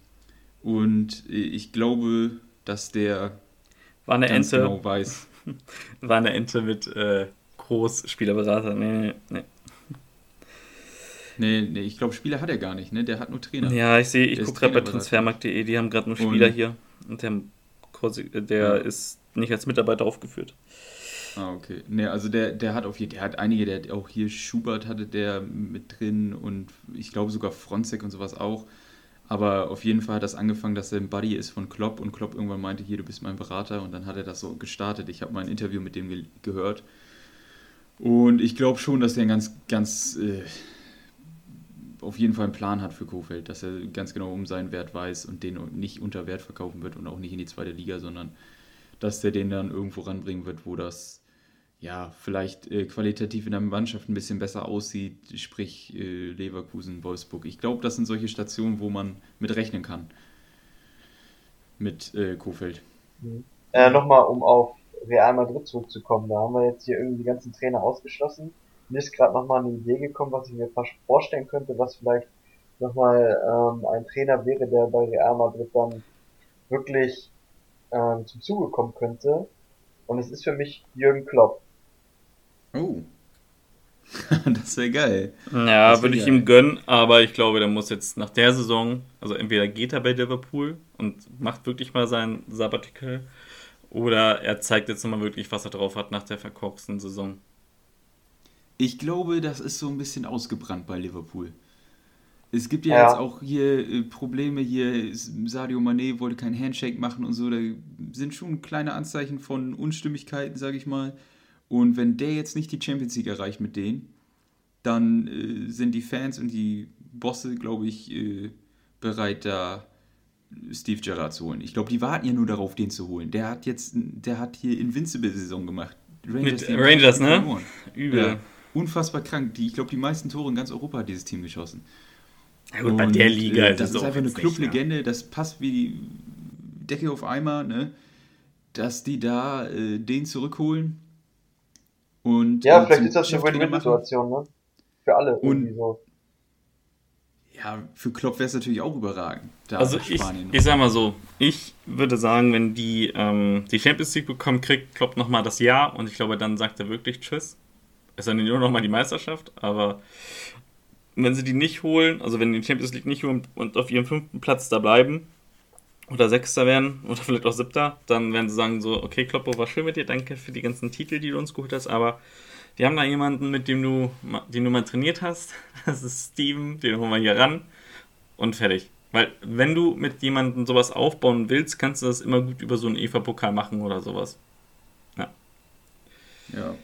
und ich glaube, dass der War eine Ente. genau weiß. War eine Ente mit äh, Groß Spielerberater. Nee, nee, Nee, nee, ich glaube, Spieler hat er gar nicht, ne? Der hat nur Trainer. nee. Ja, ich sehe, ich gucke gerade bei transfermarkt.de, die haben gerade nur Und- Spieler hier. Und der, äh, der Ja. ist nicht als Mitarbeiter aufgeführt. Ah, okay. Ne, also der, der hat auf jeden der hat einige, der hat auch hier Schubert hatte der mit drin und ich glaube sogar Fronzek und sowas auch. Aber auf jeden Fall hat das angefangen, dass er ein Buddy ist von Klopp und Klopp irgendwann meinte, hier, du bist mein Berater und dann hat er das so gestartet. Ich habe mal ein Interview mit dem ge gehört. Und ich glaube schon, dass der einen ganz, ganz äh, auf jeden Fall einen Plan hat für Kofeld, dass er ganz genau um seinen Wert weiß und den nicht unter Wert verkaufen wird und auch nicht in die zweite Liga, sondern dass der den dann irgendwo ranbringen wird, wo das ja vielleicht äh, qualitativ in der Mannschaft ein bisschen besser aussieht, sprich äh, Leverkusen, Wolfsburg. Ich glaube, das sind solche Stationen, wo man mit rechnen kann. Mit äh, Kofeld. Äh, Nochmal, um auf Real Madrid zurückzukommen. Da haben wir jetzt hier irgendwie die ganzen Trainer ausgeschlossen. Mir ist gerade nochmal eine Idee gekommen, was ich mir vorstellen könnte, was vielleicht nochmal ähm, ein Trainer wäre, der bei Real Madrid dann wirklich ähm, zum Zuge kommen könnte. Und es ist für mich Jürgen Klopp. Oh. das wäre geil. Ja, würde ich geil. ihm gönnen, aber ich glaube, der muss jetzt nach der Saison, also entweder geht er bei Liverpool und macht wirklich mal sein Sabbatical, oder er zeigt jetzt nochmal wirklich, was er drauf hat nach der verkorksten Saison. Ich glaube, das ist so ein bisschen ausgebrannt bei Liverpool. Es gibt ja, Ja. jetzt auch hier äh, Probleme, hier Sadio Mané wollte kein Handshake machen und so, da sind schon kleine Anzeichen von Unstimmigkeiten, sage ich mal. Und wenn der jetzt nicht die Champions League erreicht mit denen, dann äh, sind die Fans und die Bosse, glaube ich, äh, bereit, da Steve Gerrard zu holen. Ich glaube, die warten ja nur darauf, den zu holen. Der hat jetzt, der hat hier Invincible-Saison gemacht. Mit die Rangers, ne? verloren. Übel. Ja, unfassbar krank. Die, ich glaube, die meisten Tore in ganz Europa hat dieses Team geschossen. Ja gut, bei der Liga äh, ist das ist auch einfach eine Clublegende, das passt wie Decke auf Eimer, ne? Dass die da äh, den zurückholen. Und, Ja, äh, vielleicht ist das eine. Win-Win-Situation, ne? Für alle Und- irgendwie so. Ja, für Klopp wäre es natürlich auch überragend. Da Also ich, Spanien. ich sag mal so, ich würde sagen, wenn die ähm, die Champions League bekommen, kriegt Klopp nochmal das Jahr und ich glaube, dann sagt er wirklich Tschüss. Es sei denn nur nochmal die Meisterschaft, aber wenn sie die nicht holen, also wenn die Champions League nicht holen und auf ihrem fünften Platz da bleiben oder Sechster werden oder vielleicht auch Siebter, dann werden sie sagen so, okay Kloppo, war schön mit dir, danke für die ganzen Titel, die du uns geholt hast, aber die haben da jemanden, mit dem du, den du mal trainiert hast, das ist Steven, den holen wir hier ran und fertig. Weil wenn du mit jemandem sowas aufbauen willst, kannst du das immer gut über so einen EVA-Pokal machen oder sowas. ja.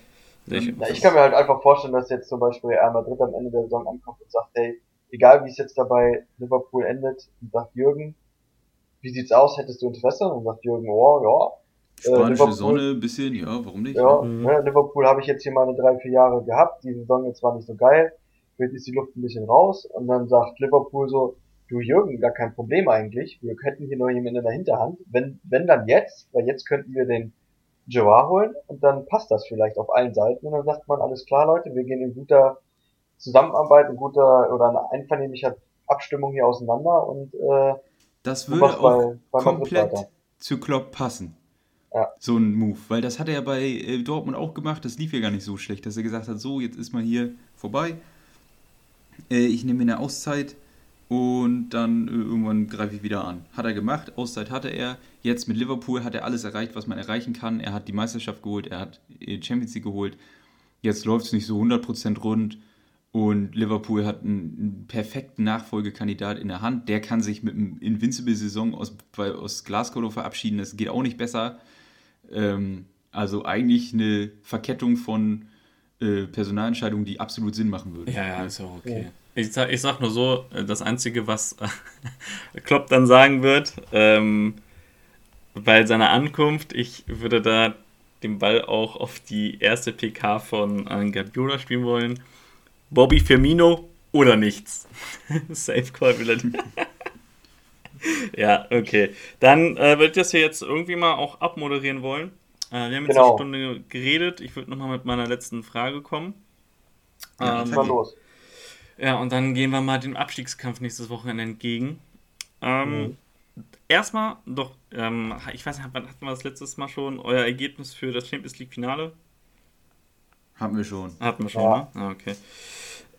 Sehe ich. Ja, ich kann mir halt einfach vorstellen, dass jetzt zum Beispiel Real Madrid am Ende der Saison ankommt und sagt, hey, egal wie es jetzt dabei Liverpool endet, und sagt Jürgen, wie sieht's aus, hättest du Interesse? Und sagt Jürgen, oh, ja, Spanische Liverpool- Sonne, ein bisschen, ja, warum nicht? ja, Mhm. ne, Liverpool habe ich jetzt hier meine drei, vier Jahre gehabt, die Saison jetzt war nicht so geil, vielleicht ist die Luft ein bisschen raus. Und dann sagt Liverpool so, du Jürgen, gar kein Problem eigentlich, wir hätten hier noch jemanden in der Hinterhand, wenn, wenn dann jetzt, weil jetzt könnten wir den Gerard holen und dann passt das vielleicht auf allen Seiten. Und dann sagt man, alles klar Leute, wir gehen in guter Zusammenarbeit, in guter oder in einvernehmlicher Abstimmung hier auseinander. Und äh, Das würde auch bei, komplett zu Klopp passen. Ja. So ein Move. Weil das hat er ja bei äh, Dortmund auch gemacht. Das lief ja gar nicht so schlecht, dass er gesagt hat, so, jetzt ist mal hier vorbei. Äh, ich nehme mir eine Auszeit und dann äh, irgendwann greife ich wieder an. Hat er gemacht, Auszeit hatte er. Jetzt mit Liverpool hat er alles erreicht, was man erreichen kann. Er hat die Meisterschaft geholt, er hat Champions League geholt. Jetzt läuft es nicht so 100% rund. Und Liverpool hat einen, einen perfekten Nachfolgekandidat in der Hand. Der kann sich mit einem Invincible-Saison aus, aus Glasgow verabschieden. Das geht auch nicht besser. Ähm, also eigentlich eine Verkettung von äh, Personalentscheidungen, die absolut Sinn machen würde. Ja, ja, ist auch okay. Ich sag, ich sag nur so, äh, das Einzige, was Klopp dann sagen wird, ähm, bei seiner Ankunft, ich würde da den Ball auch auf die erste PK von Guardiola spielen wollen. Bobby Firmino oder nichts. Safe er. ja, okay. Dann äh, würde ich das hier jetzt irgendwie mal auch abmoderieren wollen. Äh, wir haben jetzt Genau. eine Stunde geredet. Ich würde nochmal mit meiner letzten Frage kommen. Ja, Ähm, Mal los. ja, und dann gehen wir mal dem Abstiegskampf nächstes Wochenende entgegen. Ähm, Erstmal doch, ähm, ich weiß nicht, wann hatten wir das letztes Mal schon? Euer Ergebnis für das Champions League Finale? Haben wir schon. Hatten wir schon, Ja. ne? Ah, okay.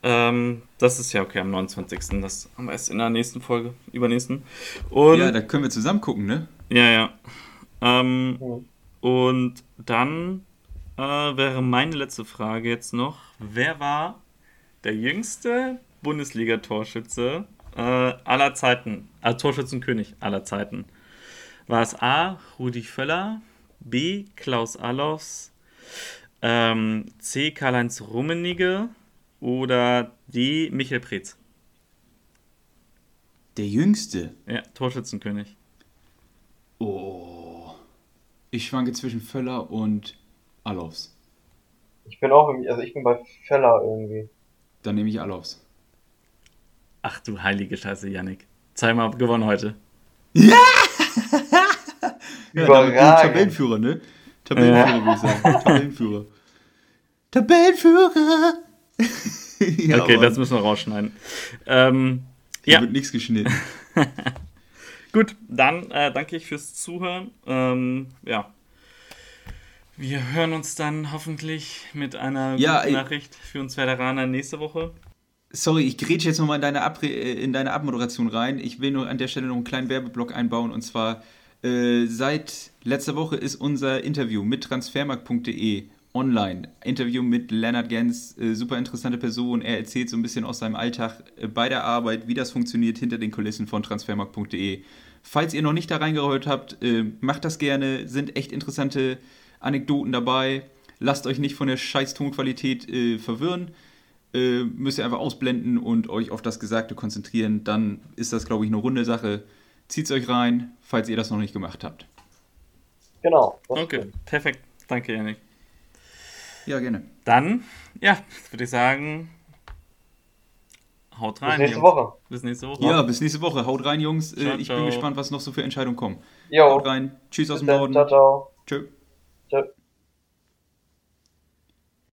Ähm, das ist ja okay am 29. Das haben wir erst in der nächsten Folge, übernächsten. Und ja, da können wir zusammen gucken, ne? ja, ja. Ähm, Mhm. und dann äh, wäre meine letzte Frage jetzt noch: Wer war der jüngste Bundesliga-Torschütze äh, aller Zeiten? Also Torschützenkönig aller Zeiten. War es A. Rudi Völler, B. Klaus Allofs, ähm, C. Karl-Heinz Rummenigge oder D. Michael Preetz? Der Jüngste. Ja, Torschützenkönig. Oh. Ich schwanke zwischen Völler und Alofs. Ich bin auch irgendwie, also ich bin bei Feller irgendwie. Dann nehme ich Alofs. Ach du heilige Scheiße, Yannick. Zweimal gewonnen heute. Ja, ich Überragend. Tabellenführer, ne? Tabellenführer, würde ich sagen. Tabellenführer. Tabellenführer! ja, okay, Mann. das müssen wir rausschneiden. Ähm, Hier ja, wird nichts geschnitten. gut, dann äh, danke ich fürs Zuhören. Ähm, ja. Wir hören uns dann hoffentlich mit einer Ja, guten ey. Nachricht für uns Veteraner nächste Woche. Sorry, ich grätsche jetzt nochmal in deine, Abre äh, in deine Abmoderation rein. Ich will nur an der Stelle noch einen kleinen Werbeblock einbauen. Und zwar, äh, seit letzter Woche ist unser Interview mit transfermarkt.de online. Interview mit Leonard Gens, äh, super interessante Person. Er erzählt so ein bisschen aus seinem Alltag äh, bei der Arbeit, wie das funktioniert hinter den Kulissen von transfermarkt.de. Falls ihr noch nicht da reingehört habt, äh, macht das gerne. Sind echt interessante Anekdoten dabei. Lasst euch nicht von der scheiß Tonqualität äh, verwirren müsst ihr einfach ausblenden und euch auf das Gesagte konzentrieren. Dann ist das, glaube ich, eine runde Sache. Zieht's euch rein, falls ihr das noch nicht gemacht habt. Genau. Okay, stimmt. perfekt. Danke, Yannick. Ja, gerne. Dann, ja, würde ich sagen, Haut rein. Bis nächste Jungs. Woche. Bis nächste Woche. Ja, bis nächste Woche. Haut rein, Jungs. Ciao, Äh, ich ciao. bin gespannt, was noch so für Entscheidungen kommen. Jo, Haut rein. Tschüss aus bis dem dann. Norden. Ciao, ciao. Tschö.